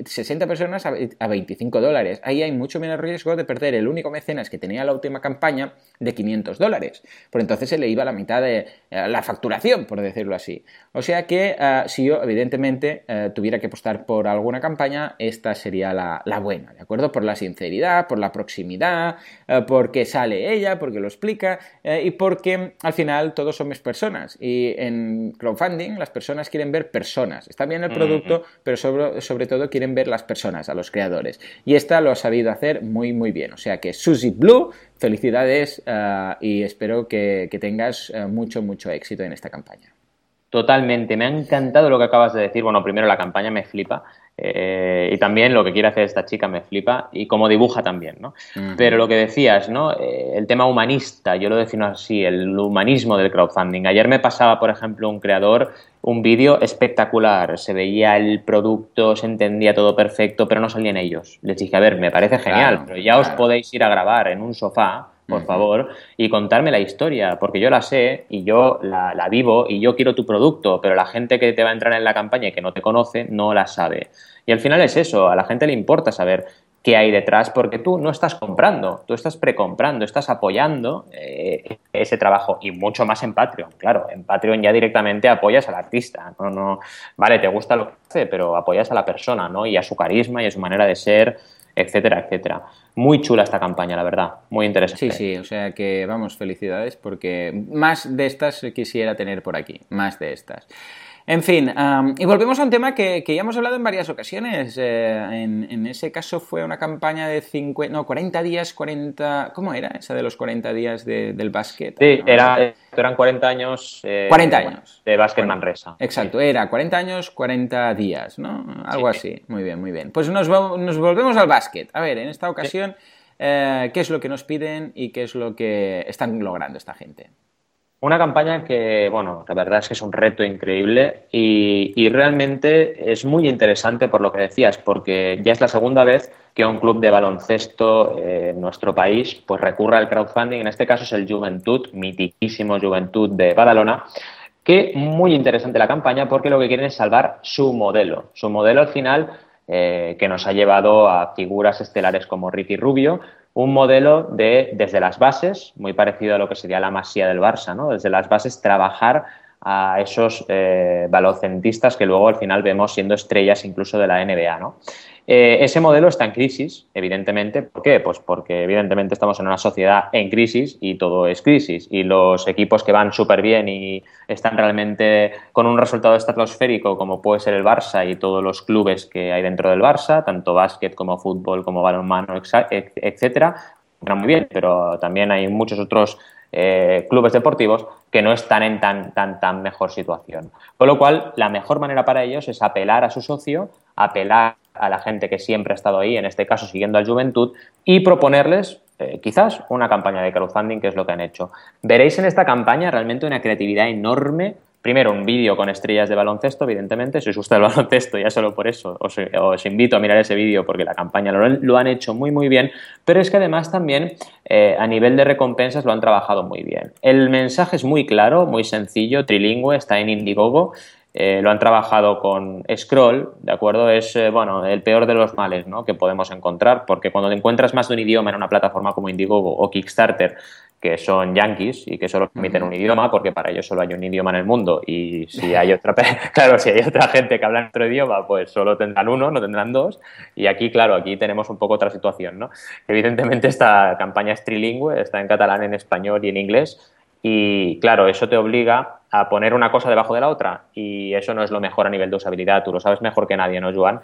60 personas a, 25 dólares. Ahí hay mucho menos riesgo de perder el único mecenas que tenía la última campaña de 500 dólares. Por entonces se le iba la mitad de eh, la facturación, por decirlo así. O sea que eh, si yo, evidentemente, eh, tuviera que apostar por alguna campaña, esta sería la, la, buena, ¿de acuerdo? Por la sinceridad, por la proximidad, porque sale ella, porque lo explica y porque al final todos somos personas. Y en crowdfunding las personas quieren ver personas. Está bien el producto, pero sobre, sobre, todo quieren ver las personas, a los creadores. Y esta lo ha sabido hacer muy, muy bien. O sea que Suzy Blue, felicidades uh, y espero que, que tengas uh, mucho, mucho éxito en esta campaña. Totalmente, me ha encantado lo que acabas de decir. Bueno, primero la campaña me flipa eh, y también lo que quiere hacer esta chica me flipa y cómo dibuja también, ¿no? Pero lo que decías, ¿no? Eh, el tema humanista, yo lo defino así, el humanismo del crowdfunding. Ayer me pasaba, por ejemplo, un creador un vídeo espectacular, se veía el producto, se entendía todo perfecto, pero no salían ellos. Les dije, a ver, me parece genial, pero ya os podéis ir a grabar en un sofá por favor, y contarme la historia, porque yo la sé y yo la, vivo y yo quiero tu producto, pero la gente que te va a entrar en la campaña y que no te conoce no la sabe. Y al final es eso, a la gente le importa saber qué hay detrás, porque tú no estás comprando, tú estás precomprando, estás apoyando eh, ese trabajo y mucho más en Patreon, claro, en Patreon ya directamente apoyas al artista, no, no, vale, te gusta lo que hace, pero apoyas a la persona, ¿no? Y a su carisma y a su manera de ser, etcétera, etcétera. Muy chula esta campaña, la verdad, muy interesante. Sí, sí, o sea que vamos, felicidades porque más de estas quisiera tener por aquí, más de estas. En fin, y volvemos a un tema que, ya hemos hablado en varias ocasiones. Eh, en, ese caso fue una campaña de 50, no, 40 días, 40... ¿Cómo era esa de los 40 días del básquet? Sí, era, eran 40 años... 40 eh, años. De básquet Manresa. Exacto, era 40 años, 40 días, ¿no? Algo así. Muy bien, muy bien. Pues nos, nos volvemos al básquet. A ver, en esta ocasión, eh, ¿qué es lo que nos piden y qué es lo que están logrando esta gente? Una campaña que, bueno, la verdad es que es un reto increíble y, realmente es muy interesante por lo que decías, porque ya es la segunda vez que un club de baloncesto en nuestro país pues recurre al crowdfunding, en este caso es el Juventud, mitiquísimo Juventud de Badalona, que muy interesante la campaña porque lo que quieren es salvar su modelo. Su modelo al final eh, que nos ha llevado a figuras estelares como Ricky Rubio, un modelo de desde las bases, muy parecido a lo que sería la masía del Barça, ¿no? Desde las bases trabajar a esos eh, balocentistas que luego al final vemos siendo estrellas incluso de la NBA, ¿no? Eh, ese modelo está en crisis, evidentemente. ¿Por qué? Pues porque evidentemente estamos en una sociedad en crisis y todo es crisis. Y los equipos que van súper bien y están realmente con un resultado estratosférico, como puede ser el Barça y todos los clubes que hay dentro del Barça, tanto básquet como fútbol, como balonmano, etcétera, muy bien, pero también hay muchos otros eh, clubes deportivos que no están en tan, tan, tan mejor situación. Con lo cual, la mejor manera para ellos es apelar a su socio, apelar a la gente que siempre ha estado ahí, en este caso siguiendo a Juventud, y proponerles eh, quizás una campaña de crowdfunding, que es lo que han hecho. Veréis en esta campaña realmente una creatividad enorme. Primero, un vídeo con estrellas de baloncesto, evidentemente. Si os gusta el baloncesto, ya solo por eso os, invito a mirar ese vídeo porque la campaña lo, han hecho muy, muy bien. Pero es que además también eh, a nivel de recompensas lo han trabajado muy bien. El mensaje es muy claro, muy sencillo, trilingüe, está en Indiegogo. Eh, lo han trabajado con Scroll, ¿de acuerdo? Es, eh, bueno, el peor de los males ¿no? que podemos encontrar, porque cuando encuentras más de un idioma en una plataforma como Indiegogo o Kickstarter, que son yankees y que solo permiten un idioma, porque para ellos solo hay un idioma en el mundo, y si hay otra, claro, si hay otra gente que habla otro idioma, pues solo tendrán uno, no tendrán dos, y aquí, claro, aquí tenemos un poco otra situación, ¿no? Evidentemente esta campaña es trilingüe, está en catalán, en español y en inglés, y claro, eso te obliga a poner una cosa debajo de la otra y eso no es lo mejor a nivel de usabilidad, tú lo sabes mejor que nadie, ¿no, Joan?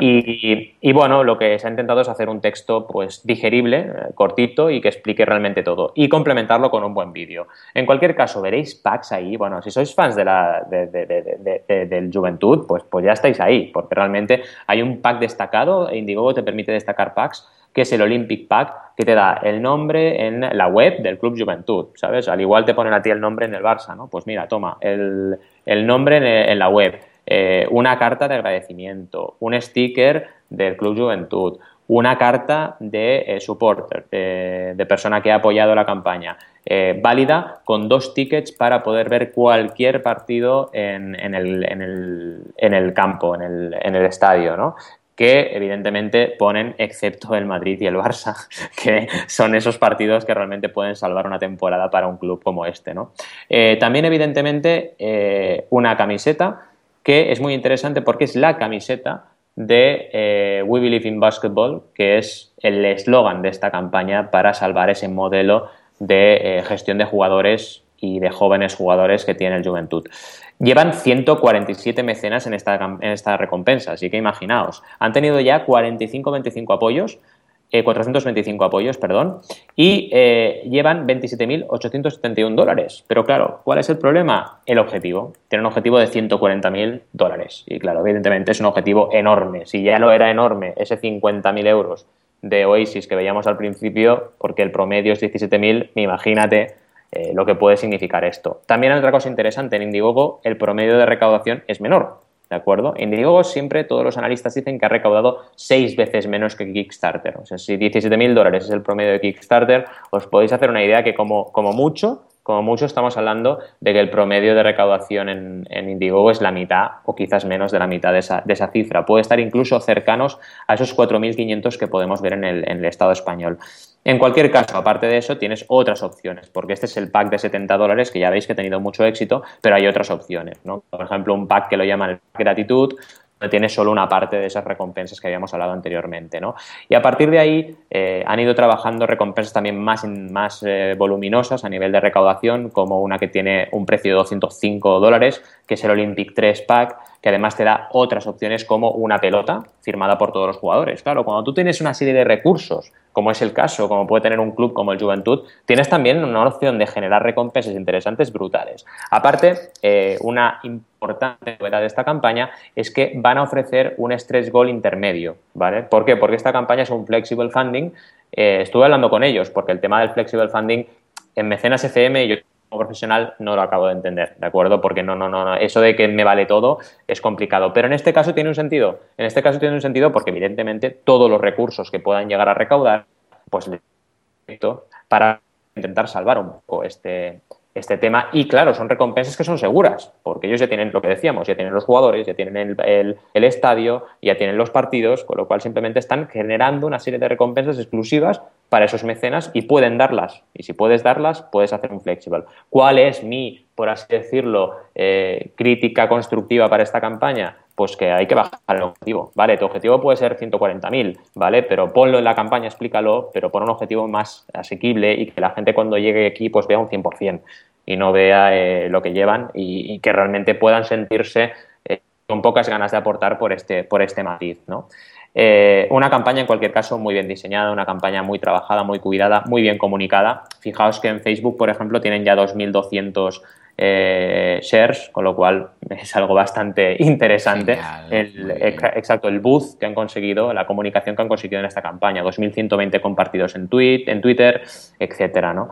Y, y, bueno, lo que se ha intentado es hacer un texto pues digerible, eh, cortito y que explique realmente todo y complementarlo con un buen vídeo. En cualquier caso, veréis packs ahí, bueno, si sois fans de la, del Juventud, pues, pues ya estáis ahí, porque realmente hay un pack destacado, Indiegogo te permite destacar packs que es el Olympic Pack, que te da el nombre en la web del Club Juventud, ¿sabes? Al igual te ponen a ti el nombre en el Barça, ¿no? Pues mira, toma, el, nombre en, la web, eh, una carta de agradecimiento, un sticker del Club Juventud, una carta de eh, supporter, de, persona que ha apoyado la campaña, eh, válida con dos tickets para poder ver cualquier partido en, el, en el, campo, en el, en el estadio, ¿no? Que evidentemente ponen excepto el Madrid y el Barça, que son esos partidos que realmente pueden salvar una temporada para un club como este. ¿no? Eh, también evidentemente eh, una camiseta que es muy interesante porque es la camiseta de eh, We Believe in Basketball, que es el eslogan de esta campaña para salvar ese modelo de gestión de jugadores y de jóvenes jugadores que tiene el Juventud. Llevan 147 mecenas en esta, en esta recompensa, así que imaginaos, han tenido ya 45-25 apoyos, 425 eh, apoyos, perdón, y eh, llevan 27.871 dólares. Pero claro, ¿cuál es el problema? El objetivo. Tienen un objetivo de 140.000 dólares. Y claro, evidentemente es un objetivo enorme. Si ya lo era enorme, ese 50.000 euros de Oasis que veíamos al principio, porque el promedio es 17.000, imagínate eh, lo que puede significar esto. También otra cosa interesante, en Indiegogo el promedio de recaudación es menor, ¿de acuerdo? En Indiegogo siempre todos los analistas dicen que ha recaudado seis veces menos que Kickstarter. O sea, si 17.000 dólares es el promedio de Kickstarter, os podéis hacer una idea que como, como mucho como mucho estamos hablando de que el promedio de recaudación en, en Indiegogo es la mitad o quizás menos de la mitad de esa, de esa cifra. Puede estar incluso cercanos a esos 4.500 que podemos ver en el Estado español. En cualquier caso, aparte de eso, tienes otras opciones, porque este es el pack de 70 dólares, que ya veis que ha tenido mucho éxito, pero hay otras opciones, ¿no? Por ejemplo, un pack que lo llaman gratitud, tiene solo una parte de esas recompensas que habíamos hablado anteriormente. ¿no? Y a partir de ahí eh, han ido trabajando recompensas también más, más eh, voluminosas a nivel de recaudación, como una que tiene un precio de 205 dólares, que es el Olympic 3 Pack, que además te da otras opciones como una pelota firmada por todos los jugadores. Claro, cuando tú tienes una serie de recursos, como es el caso, como puede tener un club como el Juventud, tienes también una opción de generar recompensas interesantes brutales. Aparte, eh, una importante novedad de esta campaña es que van a ofrecer un stretch goal intermedio, ¿vale? ¿Por qué? Porque esta campaña es un flexible funding. Eh, estuve hablando con ellos porque el tema del flexible funding en Mecenas FM yo como profesional no lo acabo de entender, ¿de acuerdo? Porque no, no, no, eso de que me vale todo es complicado. Pero en este caso tiene un sentido. En este caso tiene un sentido porque evidentemente todos los recursos que puedan llegar a recaudar, pues para intentar salvar un poco este, este tema. Y claro, son recompensas que son seguras, porque ellos ya tienen lo que decíamos, ya tienen los jugadores, ya tienen el, el, estadio, ya tienen los partidos, con lo cual simplemente están generando una serie de recompensas exclusivas para esos mecenas y pueden darlas. Y si puedes darlas, puedes hacer un flexible. ¿Cuál es mi, por así decirlo, eh, crítica constructiva para esta campaña? Pues que hay que bajar el objetivo, ¿vale? Tu objetivo puede ser 140.000, ¿vale? Pero ponlo en la campaña, explícalo, pero pon un objetivo más asequible y que la gente cuando llegue aquí pues vea un 100% y no vea eh, lo que llevan y, que realmente puedan sentirse eh, con pocas ganas de aportar por este, por este matiz, ¿no? Eh, una campaña, en cualquier caso, muy bien diseñada, una campaña muy trabajada, muy cuidada, muy bien comunicada. Fijaos que en Facebook, por ejemplo, tienen ya 2.200 shares, con lo cual es algo bastante interesante. el, exacto, el boost que han conseguido, la comunicación que han conseguido en esta campaña, 2.120 compartidos en, tweet, en Twitter, etcétera, ¿no?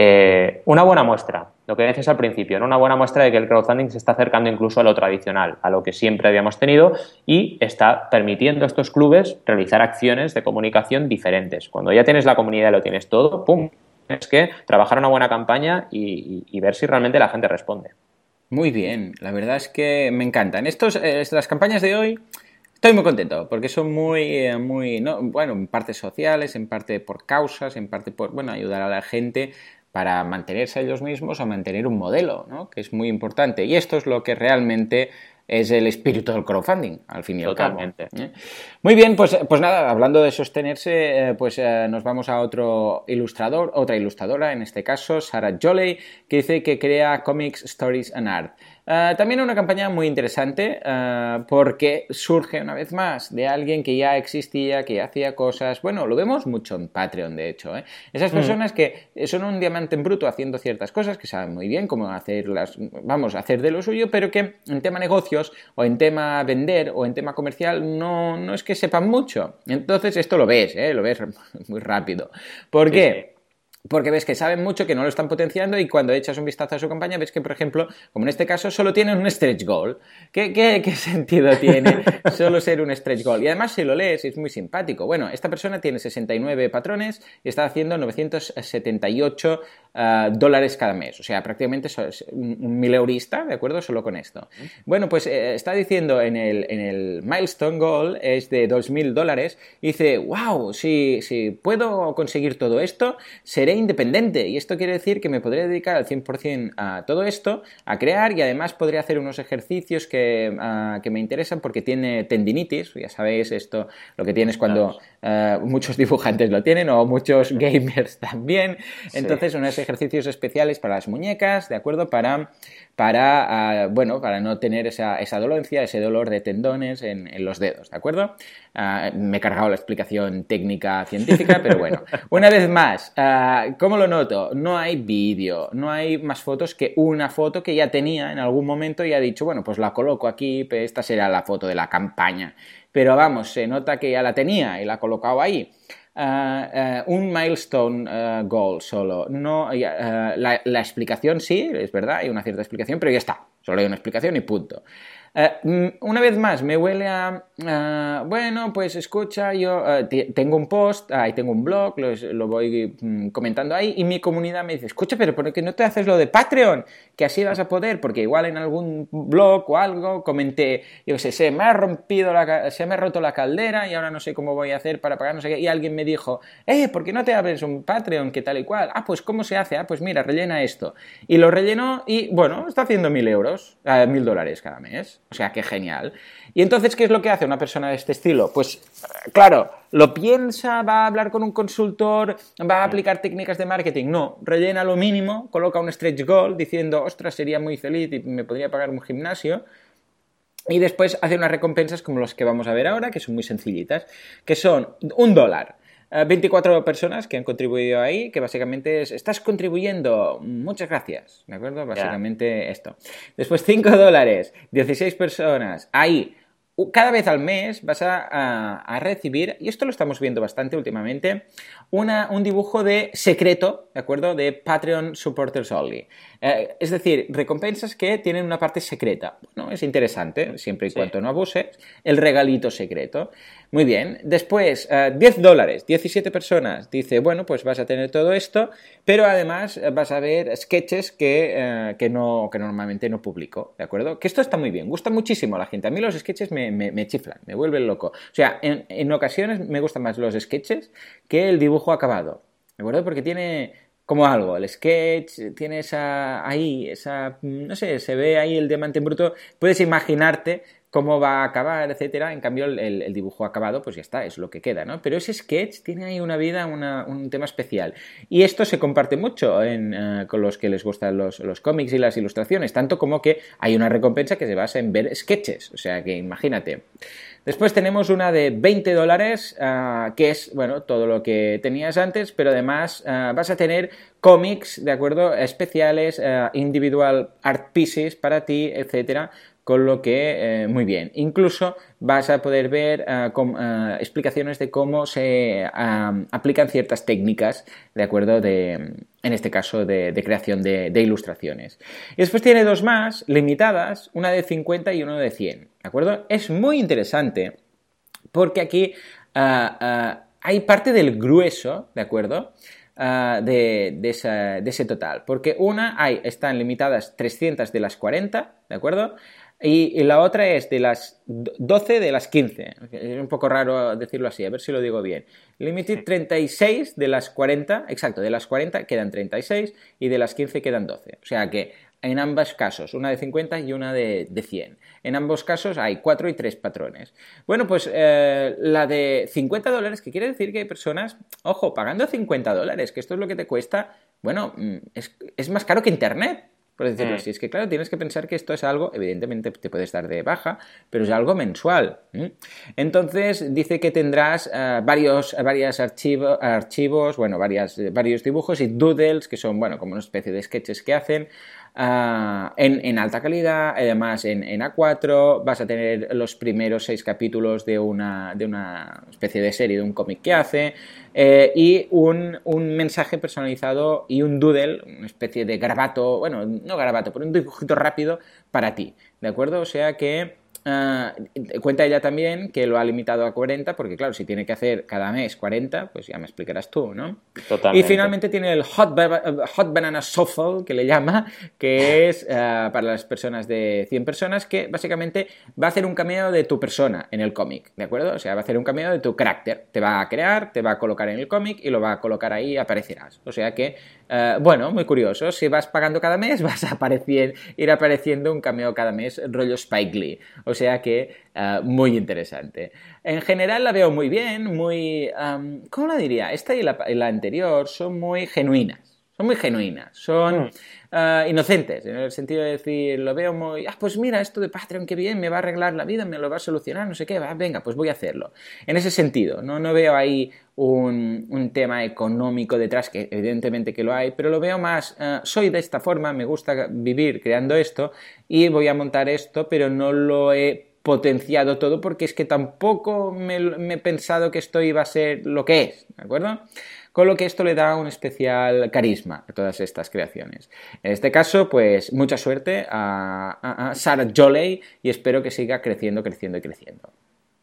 Eh, una buena muestra, lo que decías al principio, una buena muestra de que el crowdfunding se está acercando incluso a lo tradicional, a lo que siempre habíamos tenido y está permitiendo a estos clubes realizar acciones de comunicación diferentes. Cuando ya tienes la comunidad y lo tienes todo, ¡pum! Es que trabajar una buena campaña y, ver si realmente la gente responde. Muy bien, la verdad es que me encantan. Estos, eh, las campañas de hoy Estoy muy contento porque son muy, eh, muy, bueno, en parte sociales, en parte por causas, en parte por, bueno, ayudar a la gente para mantenerse ellos mismos o mantener un modelo, ¿no? que es muy importante. Y esto es lo que realmente es el espíritu del crowdfunding, al fin y al cabo. ¿eh? Muy bien, pues, pues nada, hablando de sostenerse, eh, pues eh, nos vamos a otro ilustrador, otra ilustradora, en este caso, Sarah Jolly, que dice que crea Comics, Stories and Art. Eh, también una campaña muy interesante eh, porque surge una vez más de alguien que ya existía, que ya hacía cosas. Bueno, lo vemos mucho en Patreon, de hecho. ¿eh? Esas mm. personas que son un diamante en bruto haciendo ciertas cosas, que saben muy bien cómo hacerlas, vamos, a hacer de lo suyo, pero que en tema negocios o en tema vender o en tema comercial no, no es que sepan mucho. Entonces esto lo ves, lo ves muy rápido. ¿Por qué? Porque ves que saben mucho, que no lo están potenciando y cuando echas un vistazo a su campaña ves que, por ejemplo, como en este caso, solo tienen un stretch goal. ¿Qué, qué, qué sentido tiene solo ser un stretch goal? Y además, si lo lees, es muy simpático. Bueno, esta persona tiene 69 patrones y está haciendo 978 eh, dólares cada mes. O sea, prácticamente es un, mil eurista, ¿de acuerdo? Solo con esto. Bueno, pues eh, está diciendo en el, en el milestone goal es de 2.000 dólares. Dice, wow, si, si puedo conseguir todo esto, seré independiente. Y esto quiere decir que me podré dedicar al 100% a todo esto, a crear y además podré hacer unos ejercicios que, ah, que me interesan porque tiene tendinitis. Ya sabéis esto, lo que tienes cuando eh, muchos dibujantes lo tienen o muchos gamers también. Entonces, unos ejercicios especiales para las muñecas, ¿de acuerdo? Para, para ah, bueno, para no tener esa, esa, dolencia, ese dolor de tendones en, los dedos, ¿de acuerdo? Ah, me he cargado la explicación técnica científica, pero bueno. Una vez más, uh, ¿cómo lo noto? No hay vídeo, no hay más fotos que una foto que ya tenía en algún momento y ha dicho, bueno, pues la coloco aquí, esta será la foto de la campaña pero vamos, se nota que ya la tenía y la ha colocado ahí. Ah, ah, un milestone ah, goal solo. No, la, la, explicación sí, es verdad, hay una cierta explicación, pero ya está. Solo hay una explicación y punto. Eh, mm, una vez más, me huele a, bueno, pues escucha, yo eh, tengo un post, ahí tengo un blog, lo, voy mm, comentando ahí, y mi comunidad me dice, escucha, pero ¿por qué no te haces lo de Patreon? Que así vas a poder, porque igual en algún blog o algo comenté, yo sé, se me ha rompido, la, se me ha roto la caldera y ahora no sé cómo voy a hacer para pagar no sé qué, y alguien me dijo, eh, ¿por qué no te abres un Patreon? que tal y cual? Ah, pues ¿cómo se hace? Ah, pues mira, rellena esto. Y lo rellenó y, bueno, está haciendo mil euros, eh, mil dólares cada mes. O sea, qué genial. Y entonces, ¿qué es lo que hace una persona de este estilo? Pues, claro, lo piensa, va a hablar con un consultor, va a aplicar técnicas de marketing. No, rellena lo mínimo, coloca un stretch goal diciendo, ostras, sería muy feliz y me podría pagar un gimnasio. Y después hace unas recompensas como las que vamos a ver ahora, que son muy sencillitas, que son un dólar. 24 eh, personas que han contribuido ahí, que básicamente es, estás contribuyendo, muchas gracias, ¿de acuerdo? Básicamente esto. Después 5 dólares, 16 personas, ahí, cada vez al mes vas a, recibir, y esto lo estamos viendo bastante últimamente, una, un dibujo de secreto, ¿de acuerdo? De Patreon Supporters Only. Eh, es decir, recompensas que tienen una parte secreta. Bueno, es interesante, siempre y cuando no abuses. El regalito secreto. Muy bien. Después, 10 eh, dólares, 17 personas. Dice, bueno, pues vas a tener todo esto, pero además eh, vas a ver sketches que, que, no, que normalmente no publico, ¿de acuerdo? Que esto está muy bien, gusta muchísimo a la gente. A mí los sketches me, me, chiflan, me vuelven loco. O sea, en, en ocasiones me gustan más los sketches que el dibujo acabado, ¿de acuerdo? Porque tiene como algo. El sketch tiene esa ahí, esa, no sé, se ve ahí el diamante en bruto. Puedes imaginarte cómo va a acabar, etcétera. En cambio, el, dibujo acabado, pues ya está, es lo que queda, ¿no? Pero ese sketch tiene ahí una vida, un tema especial. Y esto se comparte mucho eh, con los que les gustan los, cómics y las ilustraciones, tanto como que hay una recompensa que se basa en ver sketches. O sea que imagínate. Después tenemos una de 20 dólares, ah, que es, bueno, todo lo que tenías antes, pero además ah, vas a tener cómics, ¿de acuerdo? Especiales, individual art pieces para ti, etcétera, con lo que, eh, muy bien. Incluso vas a poder ver explicaciones de cómo se aplican ciertas técnicas, ¿de acuerdo? De, en este caso, de, creación de, de, ilustraciones. Y después tiene dos más, limitadas, una de 50 y una de 100. ¿De acuerdo? Es muy interesante porque aquí ah, ah, hay parte del grueso, ¿de acuerdo? Ah, de, ese total. Porque una, hay, están limitadas 300 de las 40, ¿de acuerdo? Y, la otra es de las 12 de las 15. Es un poco raro decirlo así, a ver si lo digo bien. Limited 36 de las 40, exacto, de las 40 quedan 36 y de las 15 quedan 12. O sea que en ambos casos, una de 50 y una de, 100. En ambos casos hay 4 y 3 patrones. Bueno, pues eh, la de 50 dólares, que quiere decir que hay personas, ojo, pagando 50 dólares, que esto es lo que te cuesta, bueno, mm, es, es más caro que Internet por decirlo mm. así. Es que, claro, tienes que pensar que esto es algo, evidentemente te puedes dar de baja, pero es algo mensual. Entonces, dice que tendrás uh, varios, varios archivos, bueno, varias, varios dibujos y doodles, que son, bueno, como una especie de sketches que hacen, Ah, en, alta calidad, además en, A4 vas a tener los primeros seis capítulos de una, de una especie de serie, de un cómic que hace, eh, y un, mensaje personalizado y un doodle, una especie de garabato, bueno, no garabato, pero un dibujito rápido para ti, ¿de acuerdo? O sea que Uh, cuenta ella también que lo ha limitado a 40, porque claro, si tiene que hacer cada mes 40, pues ya me explicarás tú, ¿no? Totalmente. Y finalmente tiene el Hot, hot Banana Shuffle, que le llama, que es uh, para las personas de 100 personas, que básicamente va a hacer un cameo de tu persona en el cómic, ¿de acuerdo? O sea, va a hacer un cameo de tu carácter. Te va a crear, te va a colocar en el cómic y lo va a colocar ahí y aparecerás. O sea que, uh, bueno, muy curioso. Si vas pagando cada mes, vas a aparecer, ir apareciendo un cameo cada mes, rollo Spike Lee. O sea que uh, muy interesante. En general la veo muy bien, muy... ¿Cómo la diría? Esta y la, y la, anterior son muy genuinas. Son muy genuinas. Son... Mm. Uh, inocentes, en el sentido de decir, lo veo muy, ah, pues mira, esto de Patreon, qué bien, me va a arreglar la vida, me lo va a solucionar, no sé qué, va, venga, pues voy a hacerlo. En ese sentido, no, no veo ahí un, un, tema económico detrás, que evidentemente que lo hay, pero lo veo más, uh, soy de esta forma, me gusta vivir creando esto y voy a montar esto, pero no lo he potenciado todo porque es que tampoco me, me he pensado que esto iba a ser lo que es, ¿de acuerdo? Con lo que esto le da un especial carisma a todas estas creaciones. En este caso, pues mucha suerte a, a, Sarah Joley y espero que siga creciendo, creciendo y creciendo.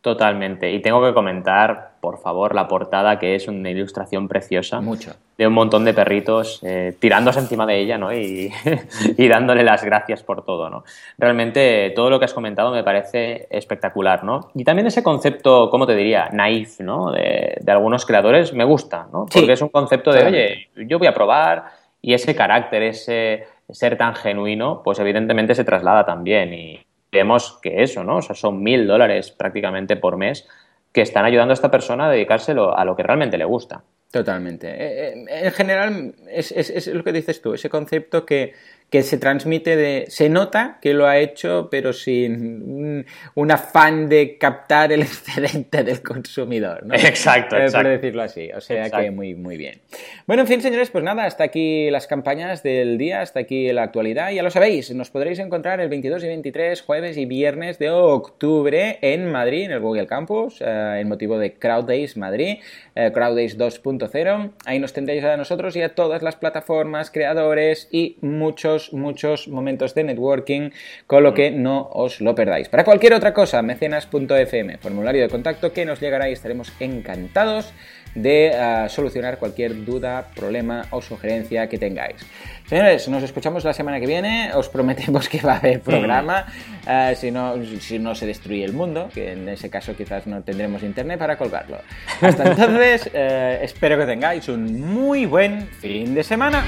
Totalmente. Y tengo que comentar, por favor, la portada, que es una ilustración preciosa. Mucho. De un montón de perritos eh, tirándose encima de ella, ¿no? Y, y, dándole las gracias por todo, ¿no? Realmente todo lo que has comentado me parece espectacular, ¿no? Y también ese concepto, ¿cómo te diría? Naif, ¿no? De, de algunos creadores me gusta, ¿no? Porque sí, es un concepto de, oye, yo voy a probar y ese carácter, ese ser tan genuino, pues evidentemente se traslada también y vemos que eso, ¿no? O sea, son mil dólares prácticamente por mes que están ayudando a esta persona a dedicárselo a lo que realmente le gusta. Totalmente. En general, es, es, es lo que dices tú, ese concepto que, que se transmite de... Se nota que lo ha hecho, pero sin un, un afán de captar el excedente del consumidor, ¿no? Exacto, exacto. Por decirlo así. O sea exacto. que muy, muy bien. Bueno, en fin, señores, pues nada, hasta aquí las campañas del día, hasta aquí la actualidad. Ya lo sabéis, nos podréis encontrar el 22 y 23, jueves y viernes de octubre en Madrid, en el Google Campus, eh, en motivo de Crowd Days Madrid, eh, Crowd Days 2.0. Ahí nos tendréis a nosotros y a todas las plataformas, creadores y muchos muchos, momentos de networking, con lo que no os lo perdáis. Para cualquier otra cosa, mecenas.fm, formulario de contacto que nos llegará y estaremos encantados de uh, solucionar cualquier duda, problema o sugerencia que tengáis. Señores, nos escuchamos la semana que viene. Os prometemos que va a haber programa. Uh, si, no, si no se destruye el mundo, que en ese caso quizás no tendremos internet para colgarlo. Hasta entonces, uh, espero que tengáis un muy buen fin de semana.